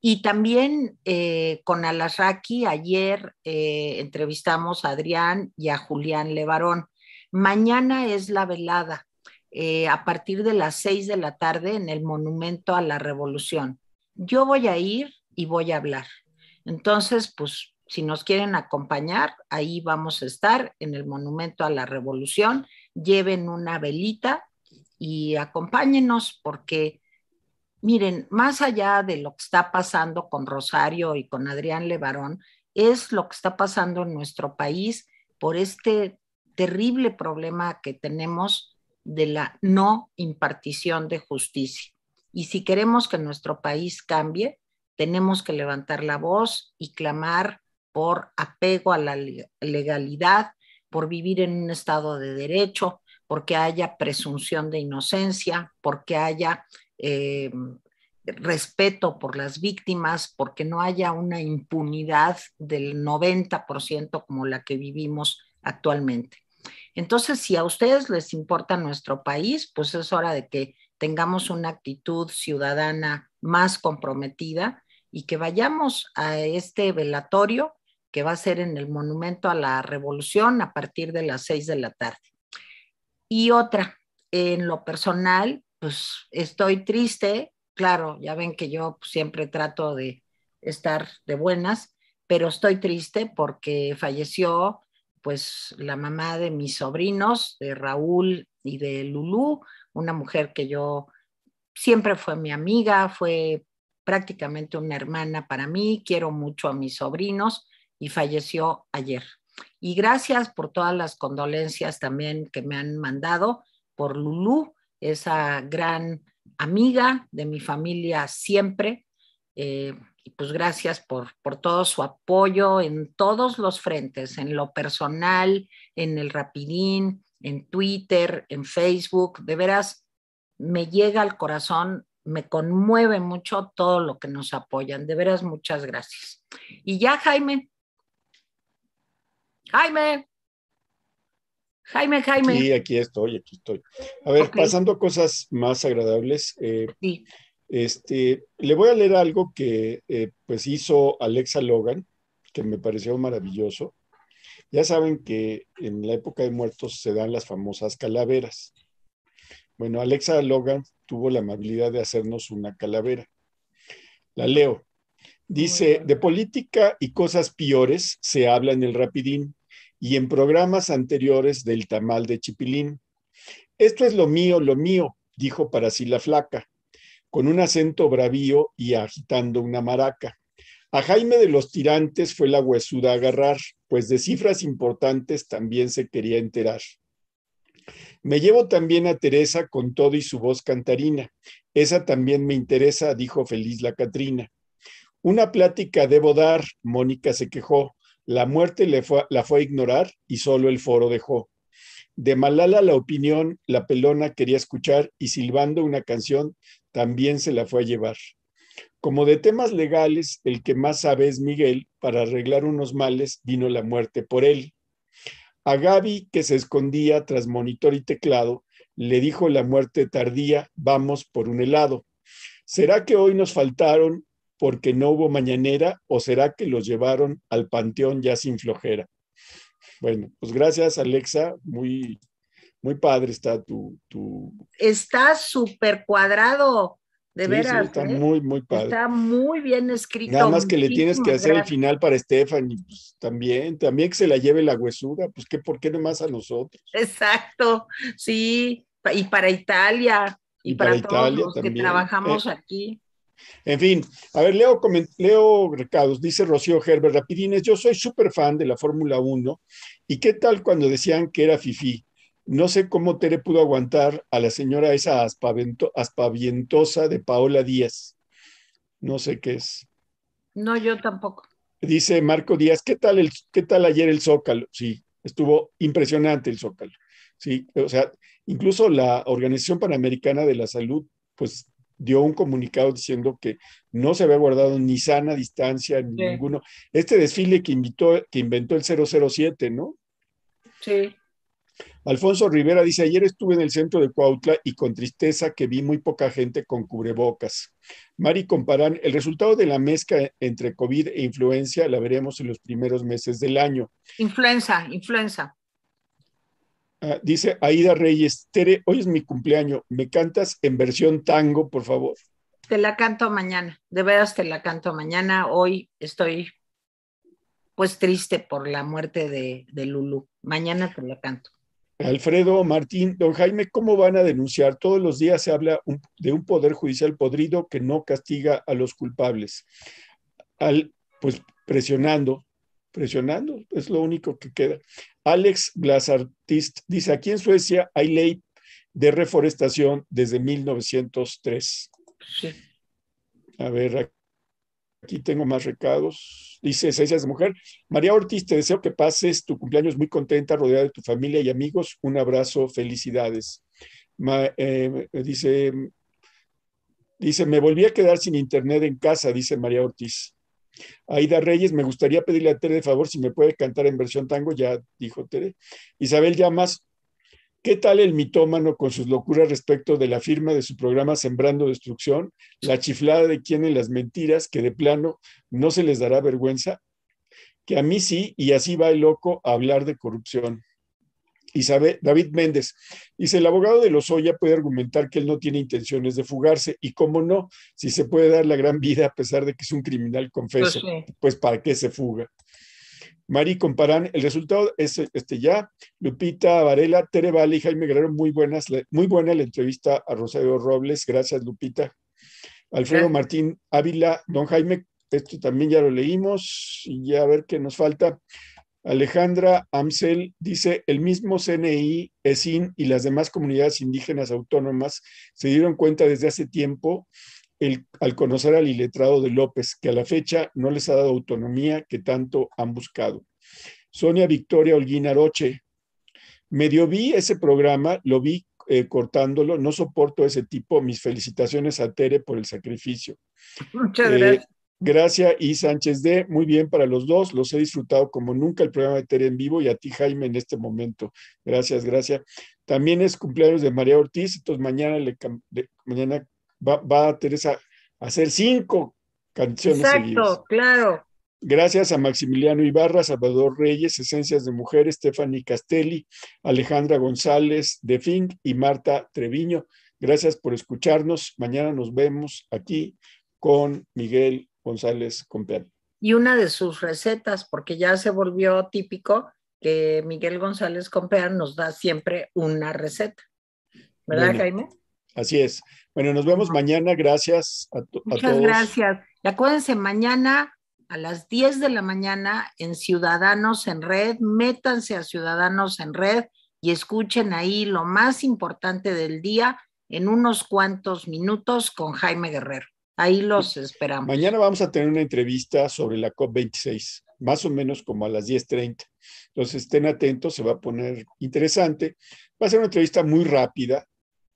Y también eh, con Alasraki, ayer eh, entrevistamos a Adrián y a Julián Levarón. Mañana es la velada eh, a partir de las seis de la tarde en el Monumento a la Revolución. Yo voy a ir y voy a hablar. Entonces, pues si nos quieren acompañar, ahí vamos a estar en el Monumento a la Revolución. Lleven una velita y acompáñenos porque, miren, más allá de lo que está pasando con Rosario y con Adrián Levarón, es lo que está pasando en nuestro país por este terrible problema que tenemos de la no impartición de justicia. Y si queremos que nuestro país cambie, tenemos que levantar la voz y clamar por apego a la legalidad, por vivir en un estado de derecho, porque haya presunción de inocencia, porque haya eh, respeto por las víctimas, porque no haya una impunidad del 90% como la que vivimos actualmente. Entonces, si a ustedes les importa nuestro país, pues es hora de que tengamos una actitud ciudadana más comprometida y que vayamos a este velatorio que va a ser en el Monumento a la Revolución a partir de las seis de la tarde. Y otra, en lo personal, pues estoy triste, claro, ya ven que yo siempre trato de estar de buenas, pero estoy triste porque falleció pues la mamá de mis sobrinos, de Raúl y de Lulú, una mujer que yo siempre fue mi amiga, fue prácticamente una hermana para mí, quiero mucho a mis sobrinos y falleció ayer. Y gracias por todas las condolencias también que me han mandado por Lulú, esa gran amiga de mi familia siempre. Eh, y pues gracias por, por todo su apoyo en todos los frentes, en lo personal, en el Rapidín, en Twitter, en Facebook. De veras, me llega al corazón, me conmueve mucho todo lo que nos apoyan. De veras, muchas gracias. Y ya, Jaime. Jaime. Jaime, Jaime. Sí, aquí estoy, aquí estoy. A ver, pasando cosas más agradables. Eh, sí. Este, le voy a leer algo que eh, pues hizo Alexa Logan, que me pareció maravilloso. Ya saben que en la época de muertos se dan las famosas calaveras. Bueno, Alexa Logan tuvo la amabilidad de hacernos una calavera. La leo. Dice, de política y cosas peores se habla en el Rapidín y en programas anteriores del tamal de Chipilín. Esto es lo mío, lo mío, dijo para sí la flaca con un acento bravío y agitando una maraca. A Jaime de los Tirantes fue la huesuda agarrar, pues de cifras importantes también se quería enterar. Me llevo también a Teresa con todo y su voz cantarina. Esa también me interesa, dijo feliz la Catrina. Una plática debo dar, Mónica se quejó. La muerte le fue, la fue a ignorar y solo el foro dejó. De Malala la opinión, la pelona quería escuchar y silbando una canción también se la fue a llevar. Como de temas legales, el que más sabe es Miguel, para arreglar unos males vino la muerte por él. A Gaby, que se escondía tras monitor y teclado, le dijo la muerte tardía, vamos por un helado. ¿Será que hoy nos faltaron porque no hubo mañanera o será que los llevaron al panteón ya sin flojera? Bueno, pues gracias Alexa, muy, muy padre está tu... tu... Está súper cuadrado. De veras. está ¿eh? muy, muy padre. Está muy bien escrito. Nada más que le tienes que hacer el final para Stephanie, pues también, también que se la lleve la huesuda, pues que por qué nomás a nosotros. Exacto, sí. Y para Italia. Y, Y para, para todos Italia los que trabajamos Eh, aquí. En fin, a ver, leo, leo recados. Dice Rocío Herbert Rapidines, yo soy súper fan de la Fórmula 1. ¿Y qué tal cuando decían que era fifí? No sé cómo Tere pudo aguantar a la señora esa aspavento- aspavientosa de Paola Díaz. No sé qué es. No, yo tampoco. Dice Marco Díaz, ¿qué tal, el, ¿qué tal ayer el Zócalo? Sí, estuvo impresionante el Zócalo. Sí, o sea, incluso la Organización Panamericana de la Salud, pues dio un comunicado diciendo que no se había guardado ni sana distancia, ni Sí. ninguno. Este desfile que, invitó, que inventó el 007, ¿no? Sí. Alfonso Rivera dice, ayer estuve en el centro de Cuautla y con tristeza que vi muy poca gente con cubrebocas. Mari Comparán, el resultado de la mezcla entre COVID e influencia la veremos en los primeros meses del año. Influenza, influenza. Ah, dice Aida Reyes, Tere, hoy es mi cumpleaños, ¿me cantas en versión tango, por favor? Te la canto mañana. De veras te la canto mañana. Hoy estoy pues triste por la muerte de, de Lulu. Mañana te la canto. Alfredo Martín, don Jaime, ¿cómo van a denunciar? Todos los días se habla un- de un poder judicial podrido que no castiga a los culpables. Al, pues presionando, presionando, es lo único que queda. Alex Blasartist dice, aquí en Suecia hay ley de reforestación desde 1903. Sí. A ver, aquí tengo más recados. Dice Esencias de Mujer. María Ortiz, te deseo que pases tu cumpleaños muy contenta, rodeada de tu familia y amigos. Un abrazo, felicidades. Eh, dice, dice, me volví a quedar sin internet en casa, dice María Ortiz. Aida Reyes, me gustaría pedirle a Tere de favor si me puede cantar en versión tango, ya dijo Tere. Isabel Llamas, ¿qué tal el mitómano con sus locuras respecto de la firma de su programa Sembrando Destrucción? La chiflada de quién en las mentiras, que de plano no se les dará vergüenza, que a mí sí, y así va el loco a hablar de corrupción. Isabel, David Méndez dice: el abogado de Lozoya puede argumentar que él no tiene intenciones de fugarse, y cómo no, si se puede dar la gran vida a pesar de que es un criminal confeso, Pues sí. pues para qué se fuga. Mari Comparán, el resultado es este ya. Lupita Varela, Tere Vale y Jaime Guerrero, muy buenas, muy buena la entrevista a Rosario Robles. Gracias, Lupita. Alfredo Gracias. Martín Ávila, don Jaime, esto también ya lo leímos y ya a ver qué nos falta. Alejandra Amsel dice, el mismo CNI, ESIN y las demás comunidades indígenas autónomas se dieron cuenta desde hace tiempo el- al conocer al iletrado de López, que a la fecha no les ha dado autonomía que tanto han buscado. Sonia Victoria Holguín Aroche, medio vi ese programa, lo vi eh, cortándolo, no soporto ese tipo, mis felicitaciones a Tere por el sacrificio. Muchas Eh, gracias. Gracia y Sánchez D, muy bien para los dos, los he disfrutado como nunca el programa de Tere en vivo y a ti Jaime en este momento. Gracias, gracias. También es cumpleaños de María Ortiz, entonces mañana, le- mañana va, va a Teresa a hacer cinco canciones seguidas. Exacto, claro. Gracias a Maximiliano Ibarra, Salvador Reyes, Esencias de Mujer, Stephanie Castelli, Alejandra González de Fink y Marta Treviño. Gracias por escucharnos. Mañana nos vemos aquí con Miguel González Compeán. Y una de sus recetas, porque ya se volvió típico que Miguel González Compeán nos da siempre una receta. ¿Verdad, Bueno, Jaime? Así es. Bueno, nos vemos mañana. Gracias a, to- a Muchas todos. gracias. Y acuérdense, mañana a las 10 de la mañana en Ciudadanos en Red, métanse a Ciudadanos en Red y escuchen ahí lo más importante del día en unos cuantos minutos con Jaime Guerrero. Ahí los esperamos. Mañana vamos a tener una entrevista sobre la COP26. más o menos como a las 10.30. Entonces estén atentos, se va a poner interesante. Va a ser una entrevista muy rápida,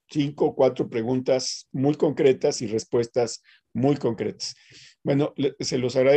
cinco o cuatro preguntas muy concretas y respuestas muy concretas. Bueno, se los agradezco